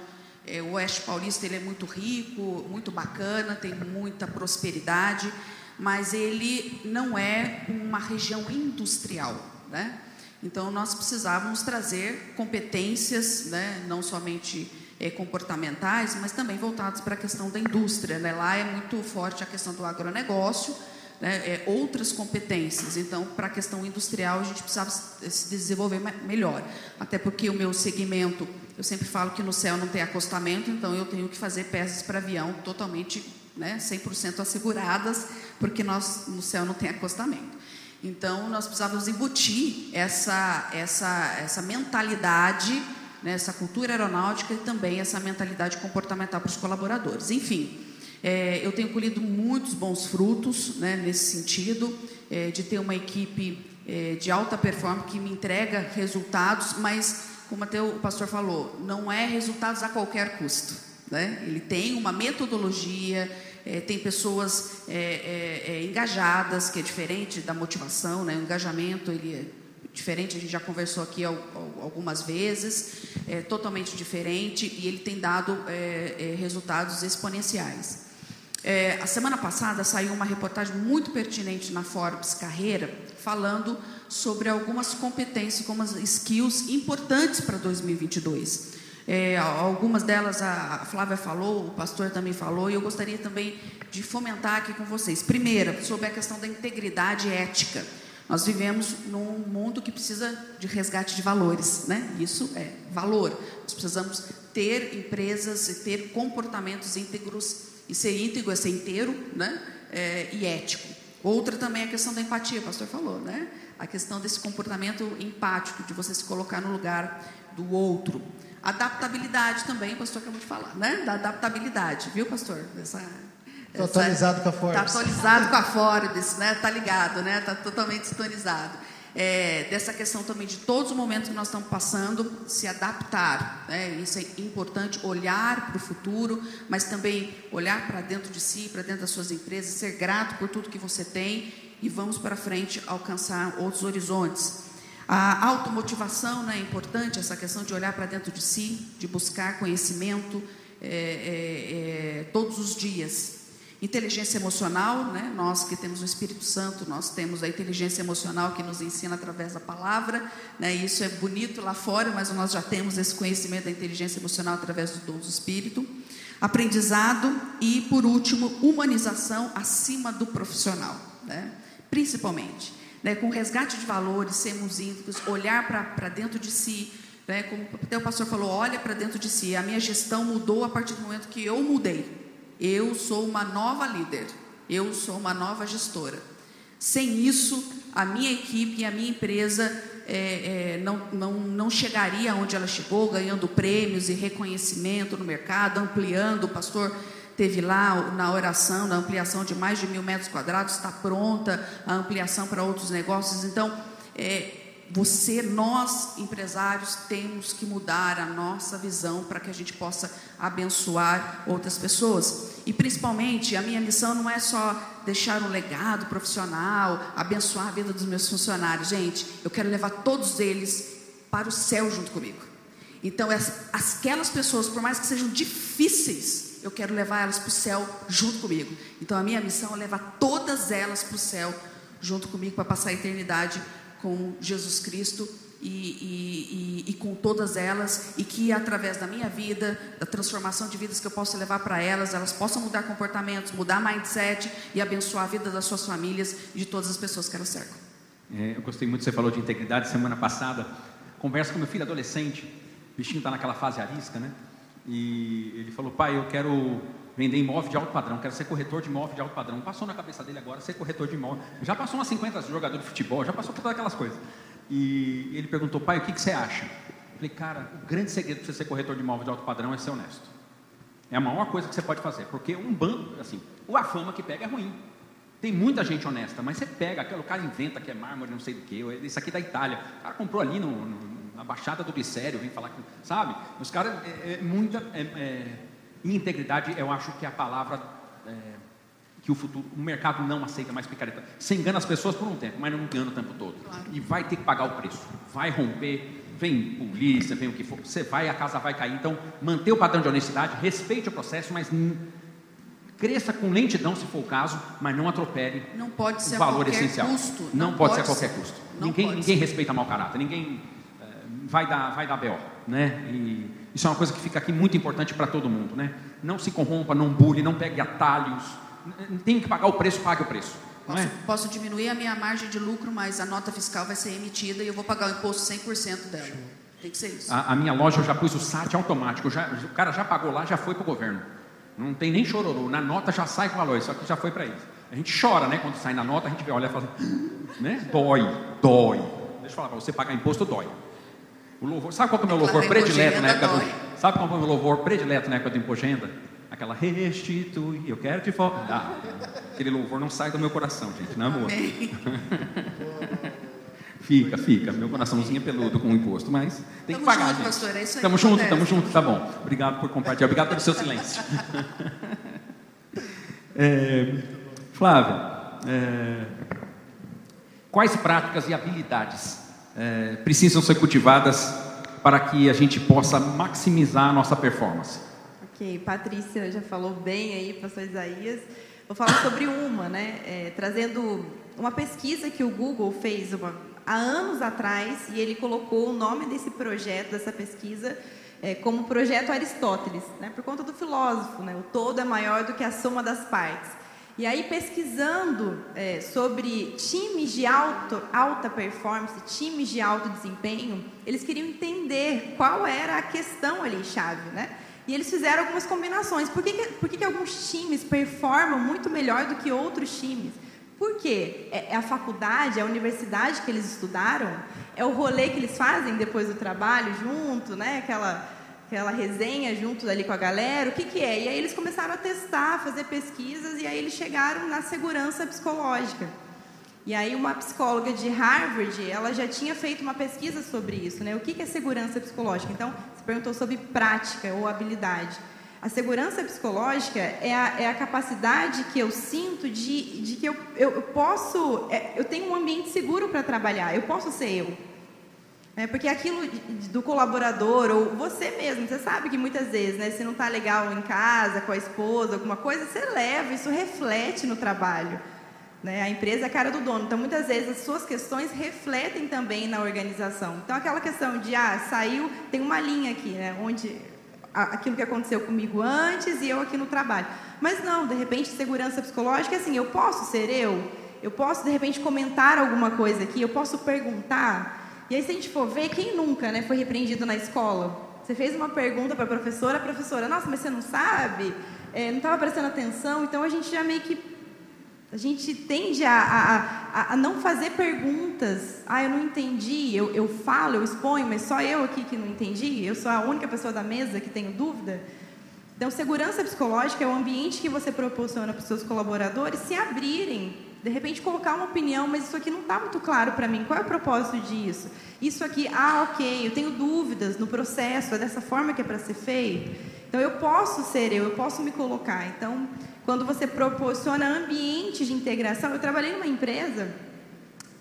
é, o Oeste Paulista ele é muito rico, muito bacana, tem muita prosperidade, mas ele não é uma região industrial, né? Então nós precisávamos trazer competências, né? Não somente é, comportamentais, mas também voltadas para a questão da indústria, né? Lá é muito forte a questão do agronegócio né, é, outras competências. Então, para a questão industrial, a gente precisava se se desenvolver me- melhor. Até porque o meu segmento, eu sempre falo que no céu não tem acostamento, então eu tenho que fazer peças para avião totalmente, né, 100% asseguradas, porque nós no céu não tem acostamento. Então, nós precisávamos embutir essa, essa, essa mentalidade, né, essa cultura aeronáutica e também essa mentalidade comportamental para os colaboradores. Enfim, é, eu tenho colhido muitos bons frutos né, nesse sentido, é, de ter uma equipe é, de alta performance que me entrega resultados, mas, como até o pastor falou, não é resultados a qualquer custo. Né? Ele tem uma metodologia, é, tem pessoas é, é, engajadas, que é diferente da motivação, né? o engajamento ele diferente, a gente já conversou aqui al- al- algumas vezes, é totalmente diferente e ele tem dado é, é, resultados exponenciais. É, a semana passada saiu uma reportagem muito pertinente na Forbes Carreira, falando sobre algumas competências, algumas skills importantes para 2022. É, algumas delas a Flávia falou, o pastor também falou, e eu gostaria também de fomentar aqui com vocês. Primeira, sobre a questão da integridade ética. Nós vivemos num mundo que precisa de resgate de valores, né? Isso é valor. Nós precisamos ter empresas e ter comportamentos íntegros e ser íntegro é ser inteiro, né? É, e ético. Outra também é a questão da empatia, o pastor falou, né? A questão desse comportamento empático, de você se colocar no lugar do outro. Adaptabilidade também, o pastor acabou de falar, né? Da adaptabilidade, viu, pastor? Essa, Tô atualizado com a Forbes. Tá atualizado com a Forbes, né? Tá ligado, né? Tá totalmente sintonizado. É, dessa questão também de todos os momentos que nós estamos passando, se adaptar, né? Isso é importante, olhar para o futuro, mas também olhar para dentro de si, para dentro das suas empresas, ser grato por tudo que você tem e vamos para frente alcançar outros horizontes. A automotivação né, é importante, essa questão de olhar para dentro de si, de buscar conhecimento é, é, é, todos os dias. Inteligência emocional, né, nós que temos o Espírito Santo, nós temos a inteligência emocional que nos ensina através da palavra. Né, isso é bonito lá fora, mas nós já temos esse conhecimento da inteligência emocional através do dom do Espírito. Aprendizado e, por último, humanização acima do profissional, né, principalmente né, com resgate de valores, sermos íntegros, olhar para dentro de si, né, como até o pastor falou, olha para dentro de si. A minha gestão mudou a partir do momento que eu mudei. Eu sou uma nova líder, eu sou uma nova gestora. Sem isso, a minha equipe e a minha empresa é, é, não, não, não chegaria onde ela chegou, ganhando prêmios e reconhecimento no mercado, ampliando. O pastor teve lá na oração, na ampliação de mais de mil metros quadrados, está pronta a ampliação para outros negócios. Então, é, você, nós empresários, temos que mudar a nossa visão para que a gente possa abençoar outras pessoas. E principalmente, a minha missão não é só deixar um legado profissional, abençoar a vida dos meus funcionários. Gente, eu quero levar todos eles para o céu junto comigo. Então, aquelas pessoas, por mais que sejam difíceis, eu quero levar elas para o céu junto comigo. Então a minha missão é levar todas elas para o céu junto comigo para passar a eternidade com Jesus Cristo e, e, e, com todas elas, e que através da minha vida, da transformação de vidas que eu possa levar para elas, elas possam mudar comportamentos, mudar mindset e abençoar a vida das suas famílias e de todas as pessoas que elas cercam. É, eu gostei muito, você falou de integridade semana passada. Conversa com meu filho adolescente, o bichinho está naquela fase arisca, né? E ele falou: pai, eu quero vender imóvel de alto padrão, quero ser corretor de imóvel de alto padrão. Passou na cabeça dele agora ser corretor de imóvel. Já passou umas 50 jogadores de futebol, já passou por todas aquelas coisas. E ele perguntou: pai, o que, que você acha? Eu falei: cara, o grande segredo para você ser corretor de imóvel de alto padrão é ser honesto. É a maior coisa que você pode fazer, porque um bando, assim, a fama que pega é ruim. Tem muita gente honesta, mas você pega, aquele cara inventa que é mármore, não sei do que, isso aqui é da Itália. O cara comprou ali no, no na Baixada do Glicério, vem falar que, sabe? Os caras, é, é muita é, é, integridade, eu acho que é a palavra é, que o futuro, o mercado não aceita mais picareta. Você engana as pessoas por um tempo, mas não engana o tempo todo. Claro. E vai ter que pagar o preço, vai romper, vem polícia, vem o que for, você vai, a casa vai cair. Então, manter o padrão de honestidade, respeite o processo, mas cresça com lentidão, se for o caso, mas não atropele não pode ser o valor a essencial. Custo. Não, não pode, pode, ser a qualquer custo. Ninguém, ninguém respeita mau caráter, ninguém vai dar, vai dar B.O., né? E isso é uma coisa que fica aqui muito importante para todo mundo, né? Não se corrompa, não bule, não pegue atalhos. Tem que pagar o preço, pague o preço. Posso, é? posso, diminuir a minha margem de lucro, mas a nota fiscal vai ser emitida e eu vou pagar o imposto 100% dela. Tem que ser isso. A, a, minha loja eu já pus o SAT automático, já, o cara já pagou lá, já foi para o governo. Não tem nem chororô, na nota já sai com o valor, só que já foi para eles. A gente chora, né? Quando sai na nota, a gente olha e fala, né? Dói, dói. Deixa eu falar para você, pagar imposto dói. O louvor, sabe qual é o meu louvor predileto na época do, Sabe qual é o meu louvor predileto na época do Impogenda? Aquela restitui, eu quero te voltar. Ah, aquele louvor não sai do meu coração, gente, não é amor? fica, fica. Meu coraçãozinho é peludo com o imposto, mas tem tamo que pagar, junto, gente. Pastor, é isso aí. Tamo junto, tamo junto, tá bom. Obrigado por compartilhar, obrigado pelo seu silêncio. é, Flávia, é, quais práticas e habilidades é, precisam ser cultivadas para que a gente possa maximizar a nossa performance. Ok, Patrícia já falou bem aí, pastor Isaías. Vou falar sobre uma, né? É, trazendo uma pesquisa que o Google fez uma, há anos atrás e ele colocou o nome desse projeto, dessa pesquisa, é, como Projeto Aristóteles, né? Por conta do filósofo, né? O todo é maior do que a soma das partes. E aí, pesquisando é, sobre times de alto, alta performance, times de alto desempenho, eles queriam entender qual era a questão ali, chave, né? E eles fizeram algumas combinações. Por que, que, por que, que alguns times performam muito melhor do que outros times? Por quê? É, é a faculdade, é a universidade que eles estudaram? É o rolê que eles fazem depois do trabalho junto, né? Aquela aquela resenha junto ali com a galera, o que, que é? E aí eles começaram a testar, fazer pesquisas, e aí eles chegaram na segurança psicológica. E aí uma psicóloga de Harvard, ela já tinha feito uma pesquisa sobre isso, né? O que, que é segurança psicológica? Então, se perguntou sobre prática ou habilidade. A segurança psicológica é a, é a capacidade que eu sinto de, de que eu, eu, eu posso, é, eu tenho um ambiente seguro para trabalhar, eu posso ser eu. É, porque aquilo do colaborador, ou você mesmo, você sabe que muitas vezes, né, se não está legal em casa, com a esposa, alguma coisa, você leva, isso reflete no trabalho. Né? A empresa é a cara do dono. Então, muitas vezes, as suas questões refletem também na organização. Então, aquela questão de, ah, saiu, tem uma linha aqui, né, onde aquilo que aconteceu comigo antes e eu aqui no trabalho. Mas não, de repente, segurança psicológica, assim, eu posso ser eu? Eu posso, de repente, comentar alguma coisa aqui? Eu posso perguntar? E aí, se a gente for ver, quem nunca né, foi repreendido na escola? Você fez uma pergunta para a professora, a professora, nossa, mas você não sabe? É, não estava prestando atenção? Então, a gente já meio que a gente tende a, a, a, a, não fazer perguntas. Ah, eu não entendi. Eu, eu falo, eu exponho, mas só eu aqui que não entendi. Eu sou a única pessoa da mesa que tenho dúvida. Então, segurança psicológica é o ambiente que você proporciona para os seus colaboradores se abrirem. De repente, colocar uma opinião, mas isso aqui não está muito claro para mim. Qual é o propósito disso? Isso aqui, ah, ok, eu tenho dúvidas no processo, é dessa forma que é para ser feito. Então, eu posso ser eu, eu posso me colocar. Então, quando você proporciona ambientes de integração. Eu trabalhei numa empresa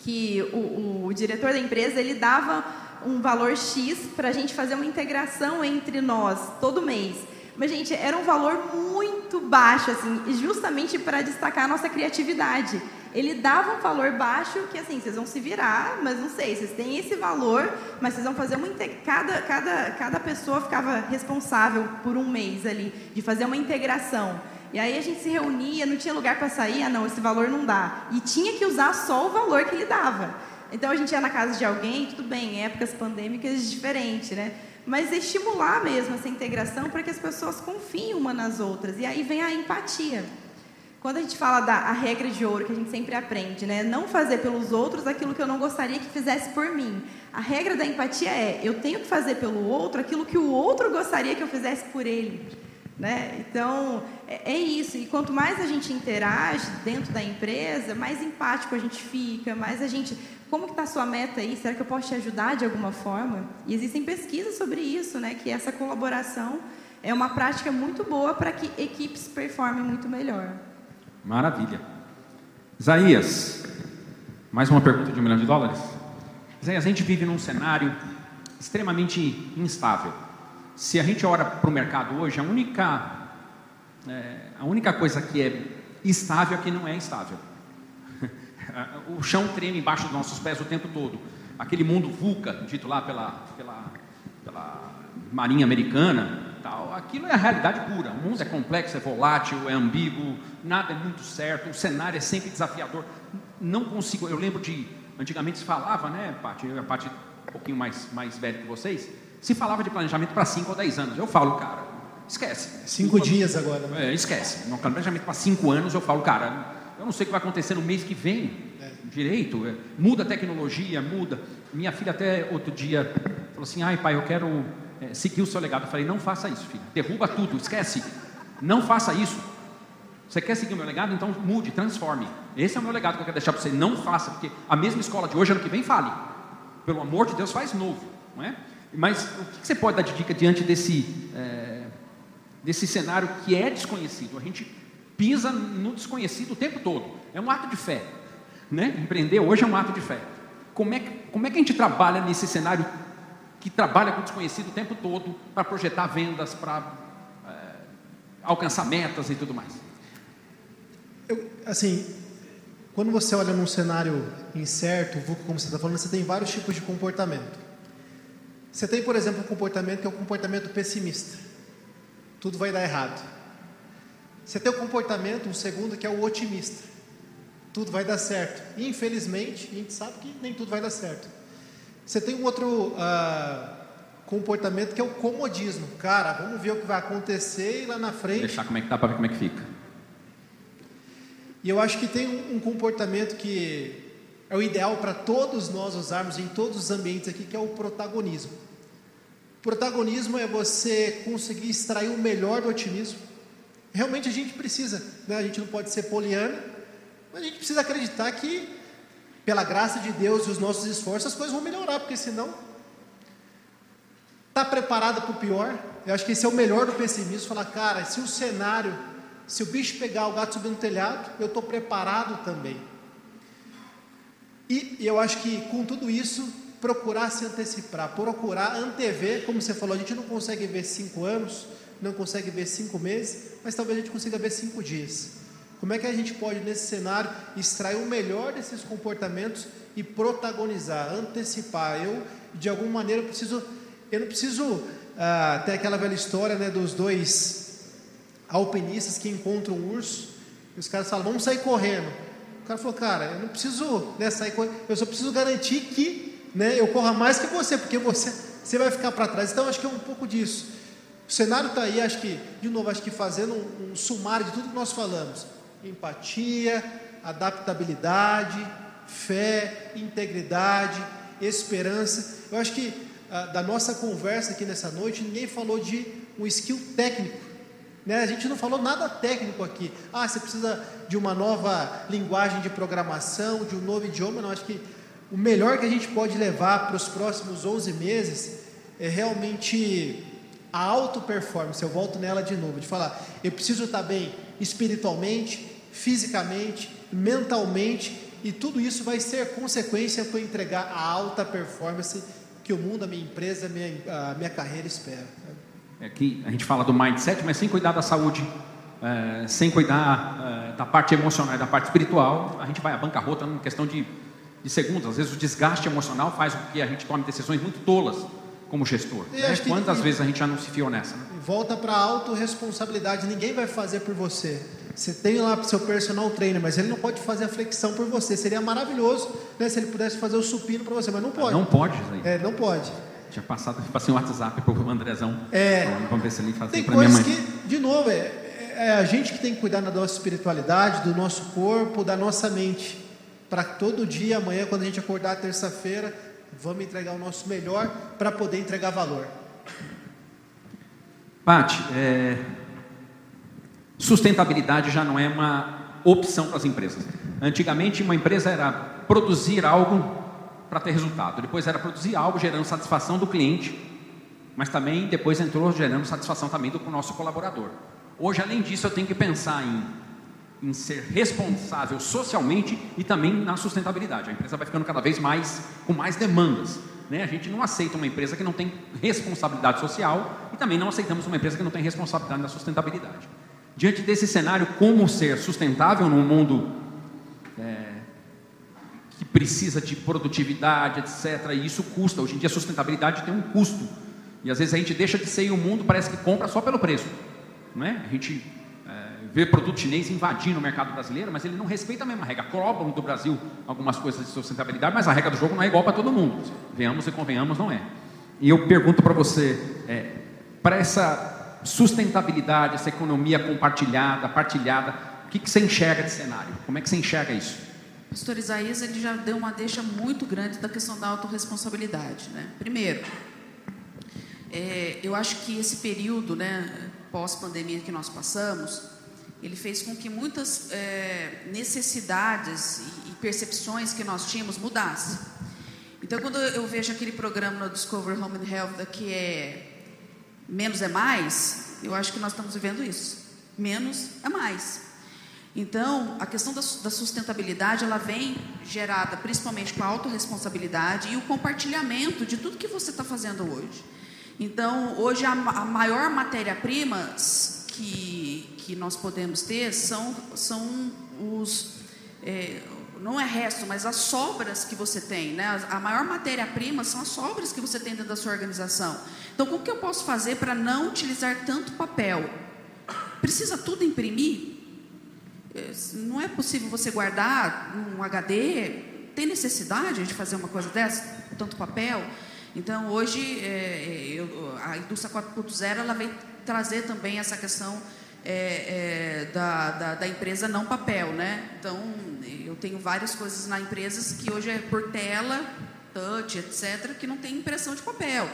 que o, o diretor da empresa ele dava um valor X para a gente fazer uma integração entre nós todo mês. Mas, gente, era um valor muito baixo, assim, justamente para destacar a nossa criatividade. Ele dava um valor baixo que, assim, vocês vão se virar, mas não sei, vocês têm esse valor, mas vocês vão fazer uma... Cada, cada, cada pessoa ficava responsável por um mês ali, de fazer uma integração. E aí a gente se reunia, não tinha lugar para sair, ah, não, esse valor não dá. E tinha que usar só o valor que ele dava. Então a gente ia na casa de alguém, tudo bem, épocas pandêmicas diferente, né? Mas estimular mesmo essa integração para que as pessoas confiem uma nas outras. E aí vem a empatia. Quando a gente fala da regra de ouro que a gente sempre aprende, né? Não fazer pelos outros aquilo que eu não gostaria que fizesse por mim. A regra da empatia é: eu tenho que fazer pelo outro aquilo que o outro gostaria que eu fizesse por ele. Né? Então, é, é, isso. E quanto mais a gente interage dentro da empresa, mais empático a gente fica, mais a gente... Como que está a sua meta aí? Será que eu posso te ajudar de alguma forma? E existem pesquisas sobre isso, né? que essa colaboração é uma prática muito boa para que equipes performem muito melhor. Maravilha. Isaías, mais uma pergunta de um milhão de dólares? Isaías, a gente vive num cenário extremamente instável se a gente olha para o mercado hoje, a única, é, a única coisa que é estável é que não é instável. O chão treme embaixo dos nossos pés o tempo todo. Aquele mundo VUCA, dito lá pela, pela, pela Marinha Americana, tal, aquilo é a realidade pura. O mundo é complexo, é volátil, é ambíguo, nada é muito certo, o cenário é sempre desafiador. Não consigo, eu lembro de, antigamente se falava, né, Paty, a Paty um pouquinho mais, mais velha que vocês, se falava de planejamento para 5 ou 10 anos. Eu falo, cara, esquece. Cinco dias agora. Né? É, esquece. No planejamento para 5 anos, eu falo, cara, eu não sei o que vai acontecer no mês que vem. É. Direito, é, muda a tecnologia, muda. Minha filha até outro dia falou assim, ai pai, eu quero é, seguir o seu legado. Eu falei, não faça isso, filho. Derruba tudo, esquece. Não faça isso. Você quer seguir o meu legado? Então mude, transforme. Esse é o meu legado que eu quero deixar para você. Não faça, porque a mesma escola de hoje, ano que vem, fale. Pelo amor de Deus, faz novo. Não é? Mas o que você pode dar de dica diante desse, é, desse cenário que é desconhecido? A gente pisa no desconhecido o tempo todo. É um ato de fé. Né? Empreender hoje é um ato de fé. Como é, que, como é que a gente trabalha nesse cenário que trabalha com o desconhecido o tempo todo para projetar vendas, para é, alcançar metas e tudo mais? Eu, assim, quando você olha num cenário incerto, como você está falando, você tem vários tipos de comportamento. Você tem, por exemplo, um comportamento que é um comportamento pessimista. Tudo vai dar errado. Você tem o um comportamento, um segundo, que é o otimista. Tudo vai dar certo. Infelizmente, a gente sabe que nem tudo vai dar certo. Você tem um outro uh, comportamento que é o comodismo. Cara, vamos ver o que vai acontecer e lá na frente. Deixar como é que tá para ver como é que fica. E eu acho que tem um, um comportamento que é o ideal para todos nós usarmos em todos os ambientes aqui, que é o protagonismo. Protagonismo é você conseguir extrair o melhor do otimismo. Realmente a gente precisa, né? a gente não pode ser poliana, mas a gente precisa acreditar que, pela graça de Deus e os nossos esforços, as coisas vão melhorar, porque senão. Está preparada para o pior? Eu acho que esse é o melhor do pessimismo. Falar, cara, se o cenário, se o bicho pegar o gato subir no telhado, eu estou preparado também. E, eu acho que com tudo isso, procurar se antecipar, procurar antever, como você falou, a gente não consegue ver cinco anos, não consegue ver cinco meses, mas talvez a gente consiga ver cinco dias. Como é que a gente pode, nesse cenário, extrair o melhor desses comportamentos e protagonizar, antecipar? Eu, de alguma maneira, preciso, eu não preciso ah, ter aquela velha história né, dos dois alpinistas que encontram um urso, e os caras falam, vamos sair correndo. O cara falou, cara, eu não preciso né, sair correndo, eu só preciso garantir que né, eu corra mais que você, porque você, você vai ficar para trás. Então, acho que é um pouco disso. O cenário está aí, acho que, de novo, acho que fazendo um, um sumário de tudo que nós falamos empatia, adaptabilidade, fé, integridade, esperança. Eu acho que ah, da nossa conversa aqui nessa noite, ninguém falou de um skill técnico. Né? A gente não falou nada técnico aqui. Ah, você precisa de uma nova linguagem de programação, de um novo idioma. Não, acho que o melhor que a gente pode levar para os próximos 11 meses é realmente a auto performance. Eu volto nela de novo, de falar, eu preciso estar bem espiritualmente, fisicamente, mentalmente, e tudo isso vai ser consequência para entregar a alta performance que o mundo, a minha empresa, a minha, a minha carreira espera. É que a gente fala do mindset, mas sem cuidar da saúde, é, sem cuidar é, da parte emocional e da parte espiritual, a gente vai à bancarrota numa questão de, de segundos. Às vezes o desgaste emocional faz com que a gente tome decisões muito tolas como gestor. Né? Quantas que, vezes a gente já não se fiou nessa? Né? Volta para a autorresponsabilidade, ninguém vai fazer por você. Você tem lá seu personal trainer, mas ele não pode fazer a flexão por você. Seria maravilhoso né, se ele pudesse fazer o supino para você, mas não pode. Não pode, Zé. É, não pode. Tinha passado, passei um WhatsApp para o Andrezão. É. Vamos ver se ele faz Tem coisas que, de novo, é, é, é a gente que tem que cuidar da nossa espiritualidade, do nosso corpo, da nossa mente. Para todo dia, amanhã, quando a gente acordar terça-feira, vamos entregar o nosso melhor para poder entregar valor. Pati, é, Sustentabilidade já não é uma opção para as empresas. Antigamente, uma empresa era produzir algo para ter resultado, depois era produzir algo gerando satisfação do cliente, mas também depois entrou gerando satisfação também do nosso colaborador. Hoje, além disso, eu tenho que pensar em, em ser responsável socialmente e também na sustentabilidade. A empresa vai ficando cada vez mais com mais demandas. Né? A gente não aceita uma empresa que não tem responsabilidade social e também não aceitamos uma empresa que não tem responsabilidade na sustentabilidade. Diante desse cenário, como ser sustentável num mundo é, que precisa de produtividade, etc. E isso custa. Hoje em dia, a sustentabilidade tem um custo. E às vezes a gente deixa de ser e o mundo parece que compra só pelo preço. Não é? A gente vê produto chinês invadindo o mercado brasileiro, mas ele não respeita a mesma regra. Cobram do Brasil algumas coisas de sustentabilidade, mas a regra do jogo não é igual para todo mundo. Venhamos e convenhamos, não é. E eu pergunto para você, é, para essa sustentabilidade, essa economia compartilhada, partilhada, o que, que você enxerga de cenário? Como é que você enxerga isso? Pastor Isaías ele já deu uma deixa muito grande da questão da autorresponsabilidade. Né? Primeiro, é, eu acho que esse período né, pós-pandemia que nós passamos, ele fez com que muitas é, necessidades e, e percepções que nós tínhamos mudassem. Então, quando eu vejo aquele programa no Discover Home and Health, que é menos é mais, eu acho que nós estamos vivendo isso. Menos é mais. Então, a questão da, da sustentabilidade, ela vem gerada principalmente com a autorresponsabilidade e o compartilhamento de tudo que você está fazendo hoje. Então, hoje a, a maior matéria-prima que, que nós podemos ter são, são os, é, não é resto, mas as sobras que você tem, né? A maior matéria-prima são as sobras que você tem dentro da sua organização. Então, como que eu posso fazer para não utilizar tanto papel? Precisa tudo imprimir? É, não é possível você guardar um HD? Tem necessidade de fazer uma coisa dessa? Tanto papel? Então, hoje, é, eu, a indústria 4.0 ela vem trazer também essa questão é, é, da, da, da, empresa não papel, né? Então, eu tenho várias coisas na empresa que hoje é por tela, touch, etc., que não tem impressão de papel.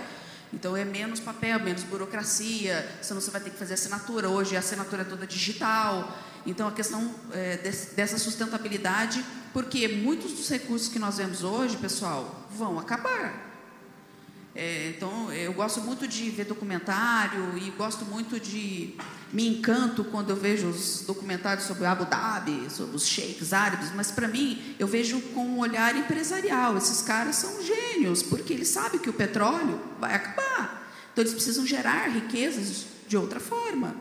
Então, é menos papel, menos burocracia, senão você vai ter que fazer assinatura. Hoje, a assinatura é toda digital. Então, a questão é, dessa sustentabilidade, porque muitos dos recursos que nós vemos hoje, pessoal, vão acabar. É, então, eu gosto muito de ver documentário e gosto muito de. Me encanto quando eu vejo os documentários sobre Abu Dhabi, sobre os sheiks árabes, mas para mim, eu vejo com um olhar empresarial. Esses caras são gênios, porque eles sabem que o petróleo vai acabar. Então, eles precisam gerar riquezas de outra forma.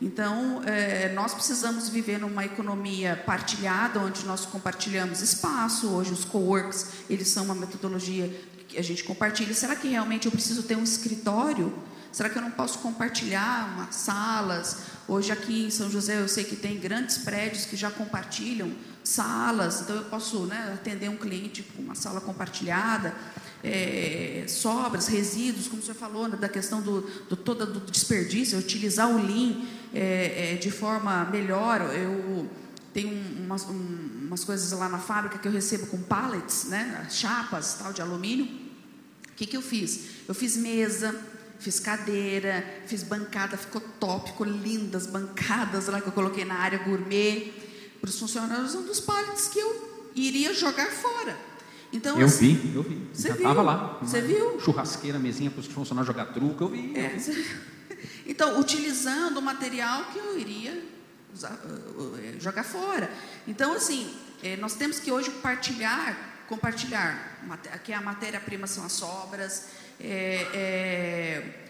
Então, é, nós precisamos viver numa economia partilhada, onde nós compartilhamos espaço. Hoje, os coworks, eles são uma metodologia que a gente compartilha. Será que realmente eu preciso ter um escritório? Será que eu não posso compartilhar salas? Hoje, aqui em São José, eu sei que tem grandes prédios que já compartilham salas, então eu posso né, atender um cliente com uma sala compartilhada é, sobras, resíduos, como o senhor falou, né, da questão do, do, todo, do desperdício, utilizar o Lean é, é, de forma melhor. Eu tenho umas, um, umas coisas lá na fábrica que eu recebo com pallets, né, chapas tal de alumínio. O que, que eu fiz? Eu fiz mesa, fiz cadeira, fiz bancada, ficou top, ficou lindas bancadas lá que eu coloquei na área gourmet. Para os funcionários, um dos pallets que eu iria jogar fora. Então, eu assim, vi, eu vi. Você estava lá. Você viu? Churrasqueira, mesinha para os funcionários jogar truco, eu vi. É, então, utilizando o material que eu iria usar, uh, é, jogar fora. Então, assim, é, nós temos que hoje compartilhar, compartilhar, que a matéria-prima são as sobras, é, é,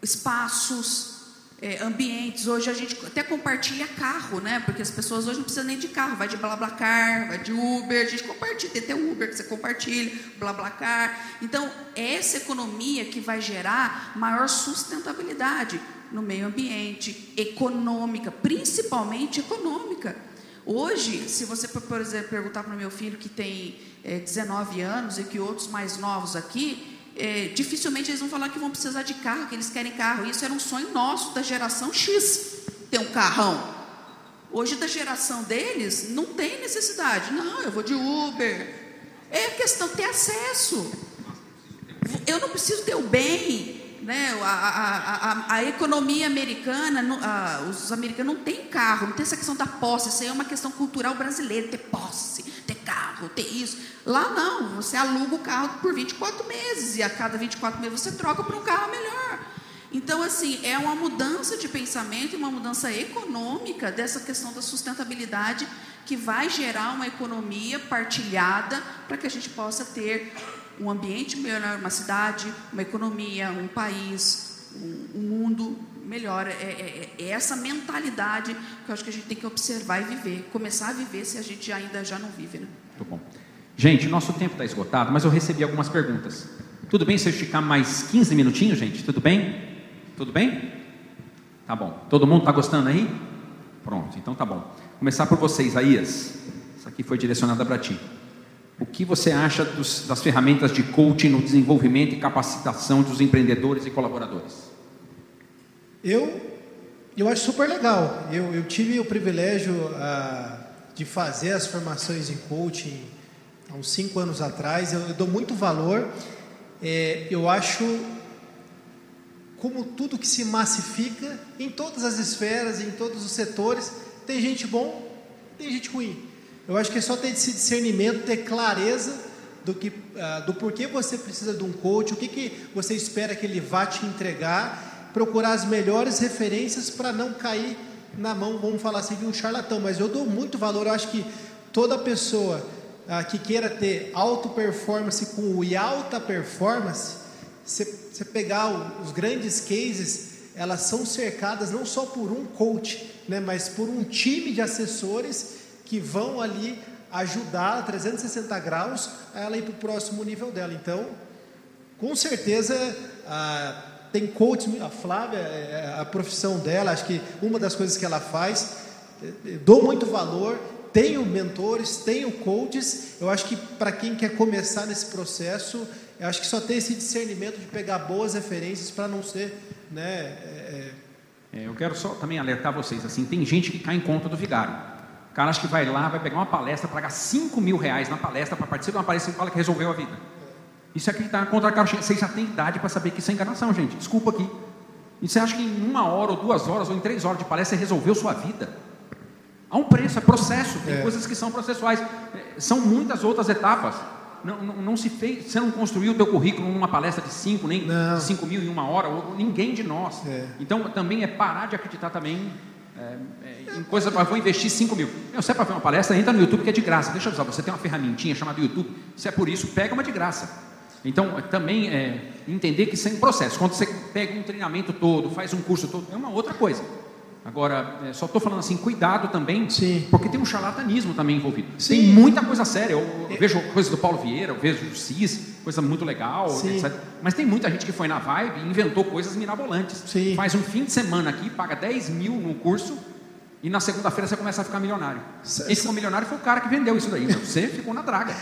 espaços, é, ambientes. Hoje a gente até compartilha carro, né? Porque as pessoas hoje não precisam nem de carro, vai de BlaBlaCar, vai de Uber, a gente compartilha, tem até Uber que você compartilha, BlaBlaCar. Então, é essa economia que vai gerar maior sustentabilidade no meio ambiente, econômica, principalmente econômica. Hoje, se você, por exemplo, perguntar para o meu filho que tem é, 19 anos e que outros mais novos aqui, é, dificilmente eles vão falar que vão precisar de carro, que eles querem carro. Isso era um sonho nosso, da geração X, ter um carrão. Hoje, da geração deles, não tem necessidade. Não, eu vou de Uber. É questão de ter acesso. Eu não preciso ter o bem. Né? A, a, a, a economia americana, os americanos não têm carro, não tem essa questão da posse. Isso aí é uma questão cultural brasileira, ter posse, ter carro, ter isso. Lá não, você aluga o carro por 24 meses e a cada 24 meses você troca para um carro melhor. Então, assim, é uma mudança de pensamento e uma mudança econômica dessa questão da sustentabilidade que vai gerar uma economia partilhada para que a gente possa ter um ambiente melhor, uma cidade, uma economia, um país, um, um mundo melhor. É, é, é, essa mentalidade que eu acho que a gente tem que observar e viver, começar a viver se a gente ainda já não vive. Né? Muito bom. Gente, nosso tempo está esgotado, mas eu recebi algumas perguntas. Tudo bem se eu esticar mais 15 minutinhos, gente? Tudo bem? Tudo bem? Tá bom. Todo mundo está gostando aí? Pronto, então tá bom. Começar por vocês, Aías. Essa aqui foi direcionada para ti. O que você acha dos, das ferramentas de coaching no desenvolvimento e capacitação dos empreendedores e colaboradores? Eu, eu acho super legal. Eu, eu tive o privilégio ah, de fazer as formações em coaching há uns cinco anos atrás. Eu, eu dou muito valor. É, eu acho como tudo que se massifica em todas as esferas, em todos os setores, tem gente bom, tem gente ruim. Eu acho que é só ter esse discernimento, ter clareza do que, uh, do porquê você precisa de um coach, o que, que você espera que ele vá te entregar, procurar as melhores referências para não cair na mão, vamos falar assim, de um charlatão. Mas eu dou muito valor, eu acho que toda pessoa ah, que queira ter alta performance com e alta performance, você pegar os grandes cases, elas são cercadas não só por um coach, né, mas por um time de assessores que vão ali ajudar a 360 graus a ela ir para o próximo nível dela. Então, com certeza, ah, tem coach, a Flávia, é, é a profissão dela, acho que uma das coisas que ela faz, é, dou muito valor, tenho mentores, tenho coaches. Eu acho que para quem quer começar nesse processo, eu acho que só tem esse discernimento de pegar boas referências para não ser, né? É... É, eu quero só também alertar vocês assim, tem gente que cai em conta do vigário. O cara acha que vai lá, vai pegar uma palestra, pagar 5 mil reais na palestra para participar de uma palestra e fala que resolveu a vida. Isso aqui está contra a cara. Vocês já têm idade para saber que isso é enganação, gente. Desculpa aqui. E você acha que em uma hora, ou duas horas, ou em três horas de palestra você resolveu sua vida? Há um preço, é processo, tem é. coisas que são processuais. É, são muitas outras etapas. Não, não, não, se fez, você não construiu o teu currículo numa palestra de 5, nem 5 mil em uma hora, ou, ninguém de nós. É. Então também é parar de acreditar também é, é, em vou investir 5 mil. Meu, se é para ver uma palestra, entra no YouTube que é de graça. Deixa eu avisar, você tem uma ferramentinha chamada YouTube, se é por isso, pega uma de graça. Então, também é, entender que isso é um processo. Quando você pega um treinamento todo, faz um curso todo, é uma outra coisa. Agora, é, só estou falando assim, cuidado também, Sim. porque tem um charlatanismo também envolvido. Sim. Tem muita coisa séria. Eu, eu vejo coisas do Paulo Vieira, eu vejo o CIS, coisa muito legal, etc. Mas tem muita gente que foi na vibe e inventou coisas mirabolantes. Sim. Faz um fim de semana aqui, paga 10 mil no curso e na segunda-feira você começa a ficar milionário. Esse ficou milionário foi o cara que vendeu isso daí. Você ficou na draga.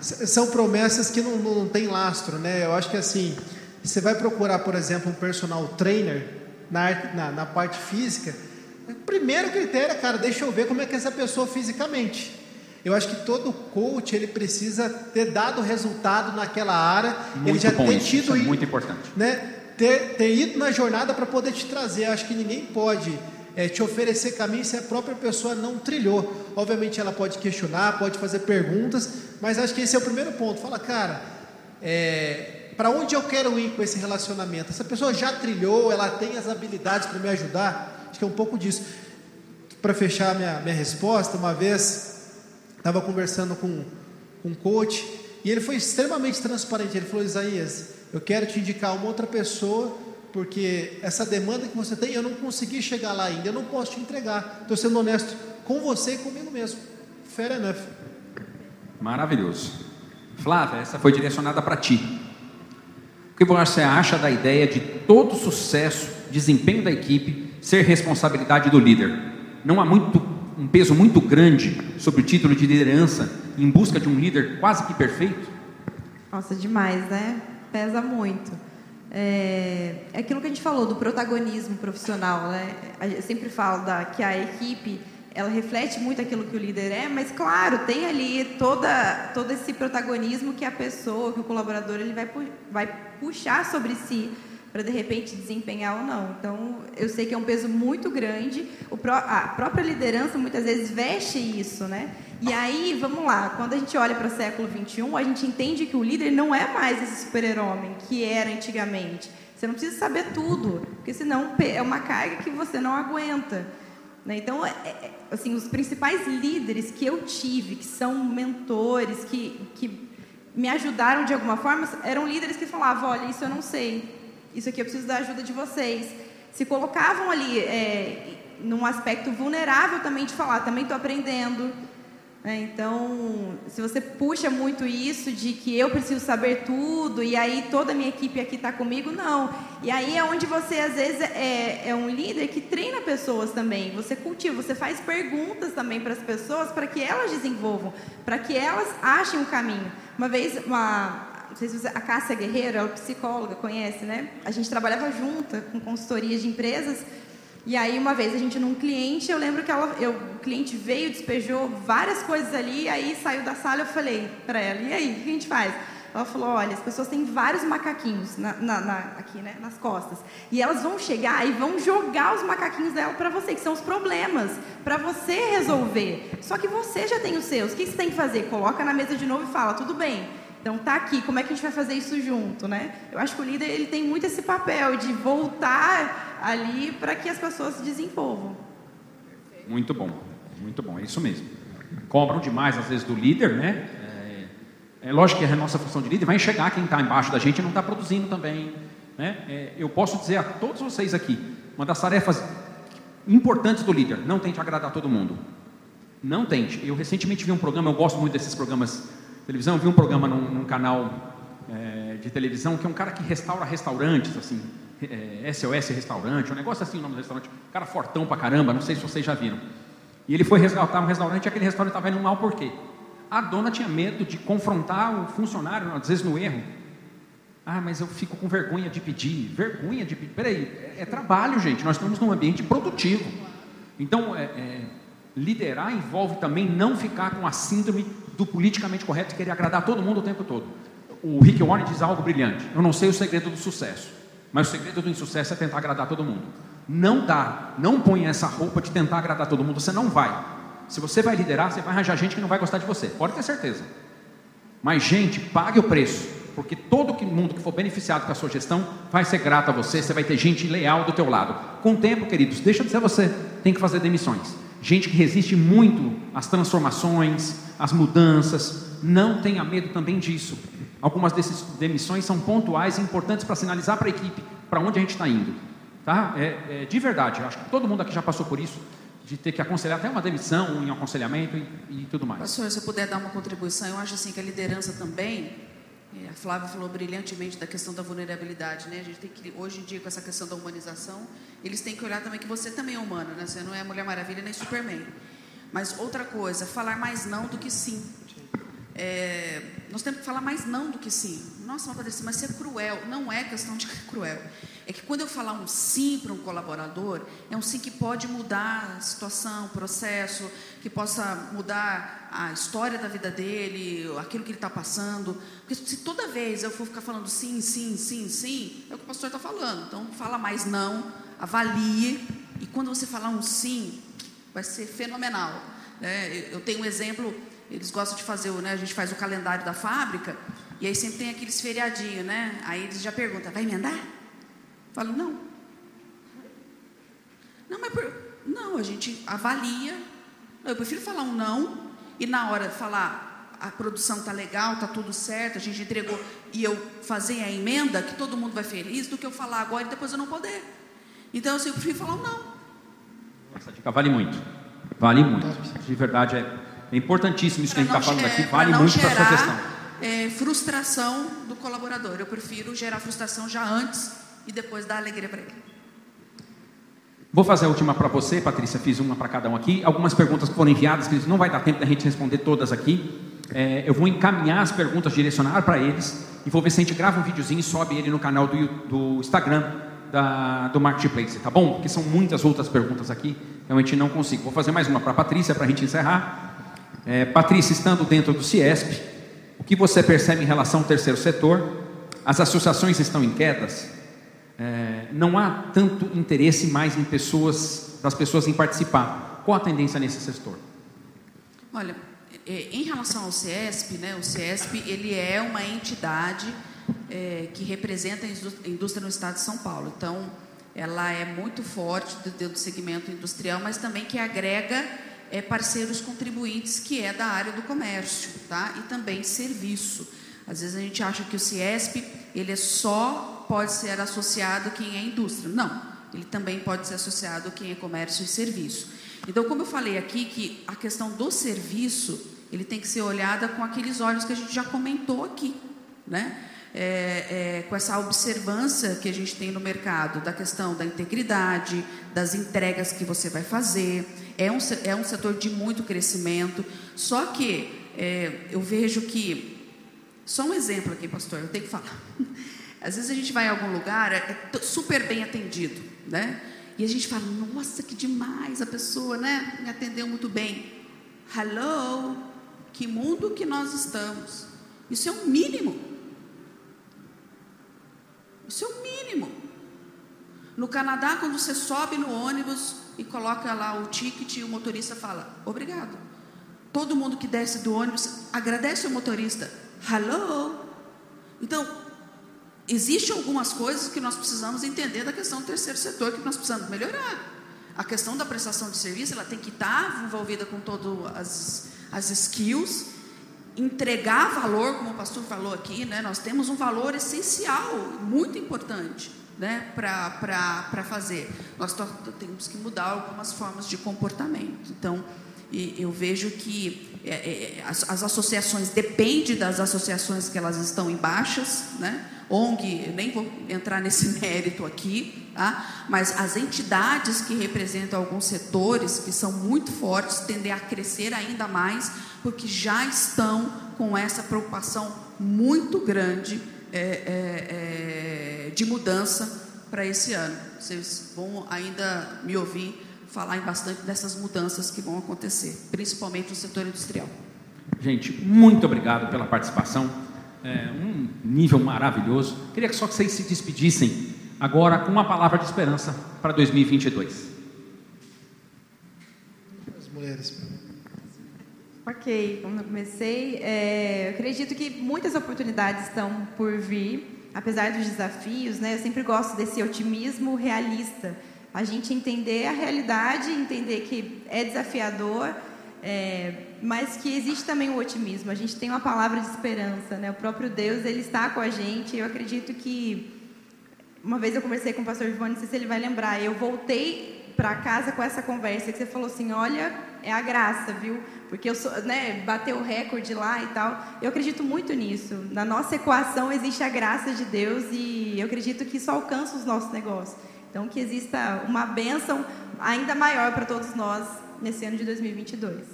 São promessas que não, não tem lastro, né? Eu acho que assim, você vai procurar, por exemplo, um personal trainer na, na, na parte física, primeiro critério cara, deixa eu ver como é que é essa pessoa fisicamente. Eu acho que todo coach ele precisa ter dado resultado naquela área, muito ele já bom ter tido isso é muito importante, né? Ter, ter ido na jornada para poder te trazer. Eu acho que ninguém pode é, te oferecer caminho se a própria pessoa não trilhou. Obviamente ela pode questionar, pode fazer perguntas, mas acho que esse é o primeiro ponto. Fala, cara, é, para onde eu quero ir com esse relacionamento? Essa pessoa já trilhou, ela tem as habilidades para me ajudar? Acho que é um pouco disso. Para fechar minha, minha resposta, uma vez estava conversando com, com um coach e ele foi extremamente transparente. Ele falou: Isaías, eu quero te indicar uma outra pessoa porque essa demanda que você tem, eu não consegui chegar lá ainda, eu não posso te entregar. Estou sendo honesto com você e comigo mesmo. Fair enough. Maravilhoso. Flávia, essa foi direcionada para ti. O que você acha da ideia de todo sucesso, desempenho da equipe ser responsabilidade do líder? Não há muito, um peso muito grande sobre o título de liderança em busca de um líder quase que perfeito? Nossa, demais, né? Pesa muito. É, é aquilo que a gente falou do protagonismo profissional, né? Eu sempre falo da, que a equipe ela reflete muito aquilo que o líder é, mas claro, tem ali toda, todo esse protagonismo que a pessoa, que o colaborador, ele vai, vai puxar sobre si para de repente desempenhar ou não. Então, eu sei que é um peso muito grande. Pró a própria liderança muitas vezes veste isso, né? E aí, vamos lá, quando a gente olha para o século 21, a gente entende que o líder não é mais esse super-homem que era antigamente. Você não precisa saber tudo, porque senão é uma carga que você não aguenta. Né? Então, é, é, assim, os principais líderes que eu tive, que são mentores, que, que me ajudaram de alguma forma, eram líderes que falavam: olha, isso eu não sei, isso aqui eu preciso da ajuda de vocês. Se colocavam ali é, num aspecto vulnerável também de falar: também estou aprendendo é, então, se você puxa muito isso de que eu preciso saber tudo e aí toda a minha equipe aqui está comigo, não. E aí é onde você, às vezes, é, é um líder que treina pessoas também. Você cultiva, você faz perguntas também para as pessoas para que elas desenvolvam, para que elas achem um caminho. Uma vez, uma, não sei se você, a Cássia Guerreiro, ela é psicóloga, conhece, né? A gente trabalhava junto com consultoria de empresas. E aí, uma vez, a gente num cliente, eu lembro que ela, eu, o cliente veio, despejou várias coisas ali, aí saiu da sala, eu falei para ela, e aí, o que a gente faz? Ela falou, olha, as pessoas têm vários macaquinhos na, na, na, aqui, né, nas costas. E elas vão chegar e vão jogar os macaquinhos dela para você, que são os problemas, para você resolver. Só que você já tem os seus. O que você tem que fazer? Coloca na mesa de novo e fala, tudo bem, então tá aqui, como é que a gente vai fazer isso junto, né? Eu acho que o líder ele tem muito esse papel de voltar ali para que as pessoas se desenvolvam. Muito bom, muito bom, é isso mesmo. Cobram demais às vezes do líder, né? É, é lógico que a nossa função de líder vai enxergar quem está embaixo da gente e não está produzindo também. Né? É, eu posso dizer a todos vocês aqui, uma das tarefas importantes do líder, não tente agradar todo mundo. Não tente. Eu recentemente vi um programa, eu gosto muito desses programas televisão, vi um programa num, num canal é, de televisão que é um cara que restaura restaurantes, assim, é, SOS Restaurante, um negócio assim o nome do restaurante, um cara fortão pra caramba, não sei se vocês já viram. E ele foi resgatar um restaurante e aquele restaurante estava indo mal por quê? A dona tinha medo de confrontar o funcionário, às vezes no erro. Ah, mas eu fico com vergonha de pedir. Vergonha de pedir. Peraí, é, é trabalho, gente. Nós estamos num ambiente produtivo. Então, é, é, liderar envolve também não ficar com a síndrome do politicamente correto de querer agradar todo mundo o tempo todo. O Rick Warren diz algo brilhante. Eu não sei o segredo do sucesso, mas o segredo do insucesso é tentar agradar todo mundo. Não dá, não ponha essa roupa de tentar agradar todo mundo, você não vai. Se você vai liderar, você vai arranjar gente que não vai gostar de você, pode ter certeza. Mas, gente, pague o preço, porque todo mundo que for beneficiado com a sua gestão vai ser grato a você, você vai ter gente leal do teu lado. Com o tempo, queridos, deixa de ser você, tem que fazer demissões. Gente que resiste muito às transformações, às mudanças, não tenha medo também disso. Algumas dessas demissões são pontuais e importantes para sinalizar para a equipe para onde a gente está indo. Tá? É, é, de verdade, acho que todo mundo aqui já passou por isso, de ter que aconselhar até uma demissão em aconselhamento e, e tudo mais. Pastor, se eu puder dar uma contribuição, eu acho assim que a liderança também, é, a Flávia falou brilhantemente da questão da vulnerabilidade, né? A gente tem que, hoje em dia, com essa questão da humanização, eles têm que olhar também que você também é humano, né? Você não é Mulher Maravilha nem Superman. Mas outra coisa, falar mais não do que sim. É, nós temos que falar mais não do que sim. Nossa, mas Patrícia, mas ser cruel. Não é questão de cruel. É que quando eu falar um sim para um colaborador, é um sim que pode mudar a situação, o processo, que possa mudar a história da vida dele, aquilo que ele está passando. Porque se toda vez eu for ficar falando sim, sim, sim, sim, é o que o pastor está falando. Então, fala mais não, avalie. E quando você falar um sim, vai ser fenomenal. É, eu tenho um exemplo eles gostam de fazer, né? A gente faz o calendário da fábrica e aí sempre tem aqueles feriadinhos, né? Aí eles já perguntam: vai emendar? Falo: não. Não, mas por... não, a gente avalia. Eu prefiro falar um não e na hora falar a produção tá legal, tá tudo certo, a gente entregou e eu fazer a emenda que todo mundo vai feliz do que eu falar agora e depois eu não poder. Então eu prefiro falar um não. Essa dica vale muito. Vale muito. De verdade é é importantíssimo isso pra que a gente está falando aqui, vale muito para a sua questão. É, frustração do colaborador. Eu prefiro gerar frustração já antes e depois dar alegria para ele. Vou fazer a última para você, Patrícia. Fiz uma para cada um aqui. Algumas perguntas foram enviadas, que não vai dar tempo da gente responder todas aqui. É, eu vou encaminhar as perguntas, direcionar para eles e vou ver se a gente grava um videozinho e sobe ele no canal do, do Instagram da, do Marketplace, tá bom? Porque são muitas outras perguntas aqui, realmente não consigo. Vou fazer mais uma para a Patrícia para a gente encerrar. É, Patrícia, estando dentro do CIESP, o que você percebe em relação ao terceiro setor? As associações estão em quedas? É, não há tanto interesse mais em pessoas, das pessoas em participar. Qual a tendência nesse setor? Olha, é, em relação ao CIESP, né, o CIESP ele é uma entidade é, que representa a indústria no estado de São Paulo. Então, ela é muito forte dentro do segmento industrial, mas também que agrega é, parceiros contribuintes, que é da área do comércio, tá? E também serviço. Às vezes a gente acha que o CIESP, ele é só pode ser associado quem é indústria. Não, ele também pode ser associado quem é comércio e serviço. Então, como eu falei aqui, que a questão do serviço, ele tem que ser olhada com aqueles olhos que a gente já comentou aqui, né? É, é, com essa observância que a gente tem no mercado da questão da integridade, das entregas que você vai fazer, é um, é um setor de muito crescimento, só que é, eu vejo que, só um exemplo aqui, pastor, eu tenho que falar. Às vezes a gente vai em algum lugar, é, é super bem atendido, né? E a gente fala, nossa, que demais, a pessoa, né, me atendeu muito bem. Hello, que mundo que nós estamos. Isso é o mínimo. Isso é o mínimo. No Canadá, quando você sobe no ônibus, e coloca lá o ticket o motorista fala: obrigado. Todo mundo que desce do ônibus agradece o motorista. Hello. Então, existem algumas coisas que nós precisamos entender da questão do terceiro setor que nós precisamos melhorar. A questão da prestação de serviço, ela tem que estar envolvida com todas as, as skills, entregar valor, como o pastor falou aqui, né? Nós temos um valor essencial, muito importante né, para fazer. Nós temos que mudar algumas formas de comportamento. Então, eu vejo que é, é, as, as, associações, depende das associações que elas estão em baixas, né? ONG, nem vou entrar nesse mérito aqui, tá? mas as entidades que representam alguns setores que são muito fortes tendem a crescer ainda mais, porque já estão com essa preocupação muito grande é, é, é, de mudança para esse ano. Vocês vão ainda me ouvir falar em bastante dessas mudanças que vão acontecer, principalmente no setor industrial. Gente, muito obrigado pela participação. É um nível maravilhoso. Queria só que vocês se despedissem agora com uma palavra de esperança para 2022. As mulheres. Ok, como eu comecei, é, eu acredito que muitas oportunidades estão por vir, apesar dos desafios, né? Eu sempre gosto desse otimismo realista. A gente entender a realidade, entender que é desafiador, é, mas que existe também o otimismo. A gente tem uma palavra de esperança, né? O próprio Deus ele está com a gente. Eu acredito que uma vez eu conversei com o pastor Ivone, não sei se ele vai lembrar. Eu voltei para casa com essa conversa que você falou assim, olha, é a graça, viu? Porque eu sou, né, bateu o recorde lá e tal. Eu acredito muito nisso. Na nossa equação existe a graça de Deus e eu acredito que isso alcança os nossos negócios. Então que exista uma bênção ainda maior para todos nós nesse ano de 2022.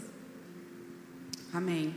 Amém.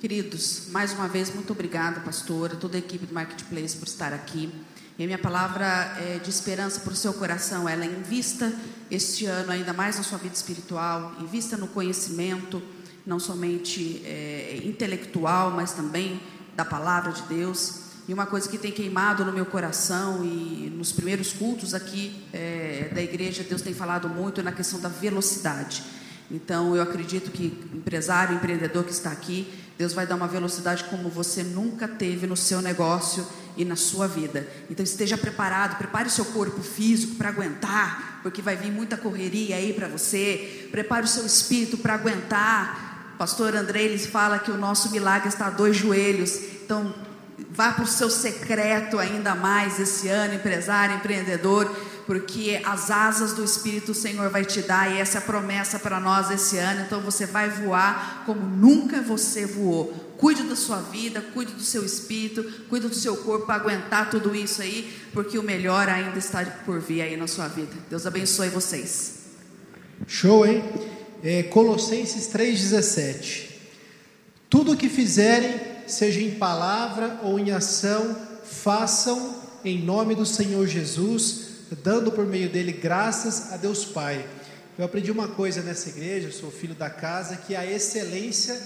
Queridos, mais uma vez, muito obrigada, pastora, toda a equipe do Marketplace por estar aqui. E a minha palavra é de esperança para o seu coração, ela é invista este ano ainda mais na sua vida espiritual, invista no conhecimento, não somente é, intelectual, mas também da palavra de Deus. E uma coisa que tem queimado no meu coração e nos primeiros cultos aqui é, da igreja, Deus tem falado muito na questão da velocidade. Então, eu acredito que empresário, empreendedor que está aqui, Deus vai dar uma velocidade como você nunca teve no seu negócio e na sua vida. Então, esteja preparado, prepare o seu corpo físico para aguentar, porque vai vir muita correria aí para você. Prepare o seu espírito para aguentar. Pastor André, ele fala que o nosso milagre está a dois joelhos. Então, vá para o seu secreto ainda mais esse ano, empresário, empreendedor porque as asas do Espírito o Senhor vai te dar, e essa é a promessa para nós esse ano. Então você vai voar como nunca você voou. Cuide da sua vida, cuide do seu espírito, cuide do seu corpo para aguentar tudo isso aí, porque o melhor ainda está por vir aí na sua vida. Deus abençoe vocês. Show, hein? É, Colossenses 3,17. Tudo o que fizerem, seja em palavra ou em ação, façam em nome do Senhor Jesus dando por meio dele graças a Deus Pai. Eu aprendi uma coisa nessa igreja, sou filho da casa, que a excelência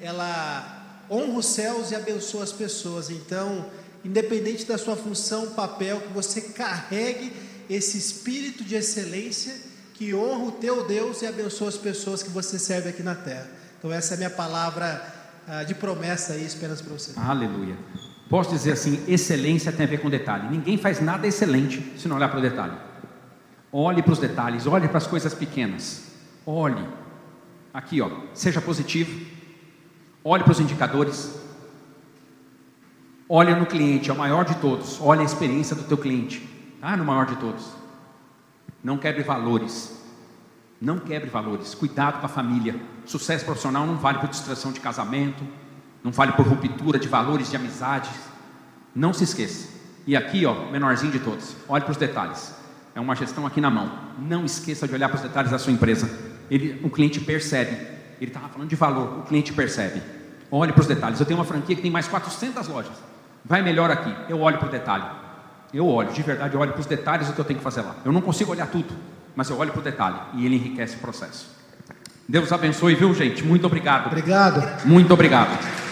ela honra os céus e abençoa as pessoas. Então, independente da sua função, papel, que você carregue esse espírito de excelência que honra o teu Deus e abençoa as pessoas que você serve aqui na terra. Então, essa é a minha palavra ah, de promessa e esperança para você. Aleluia. Posso dizer assim: excelência tem a ver com detalhe. Ninguém faz nada excelente se não olhar para o detalhe. Olhe para os detalhes, olhe para as coisas pequenas. Olhe. Aqui, ó, seja positivo. Olhe para os indicadores. Olhe no cliente, é o maior de todos. Olhe a experiência do teu cliente. Ah, no maior de todos. Não quebre valores. Não quebre valores. Cuidado com a família. Sucesso profissional não vale por distração de casamento, não fale por ruptura de valores de amizades. Não se esqueça. E aqui, ó, menorzinho de todos. Olhe para os detalhes. É uma gestão aqui na mão. Não esqueça de olhar para os detalhes da sua empresa. Ele, o cliente percebe. Ele estava falando de valor. O cliente percebe. Olhe para os detalhes. Eu tenho uma franquia que tem mais 400 lojas. Vai melhor aqui. Eu olho para o detalhe. Eu olho, de verdade, eu olho para os detalhes do que eu tenho que fazer lá. Eu não consigo olhar tudo, mas eu olho para o detalhe e ele enriquece o processo. Deus abençoe, viu, gente? Muito obrigado. Obrigado. Muito obrigado.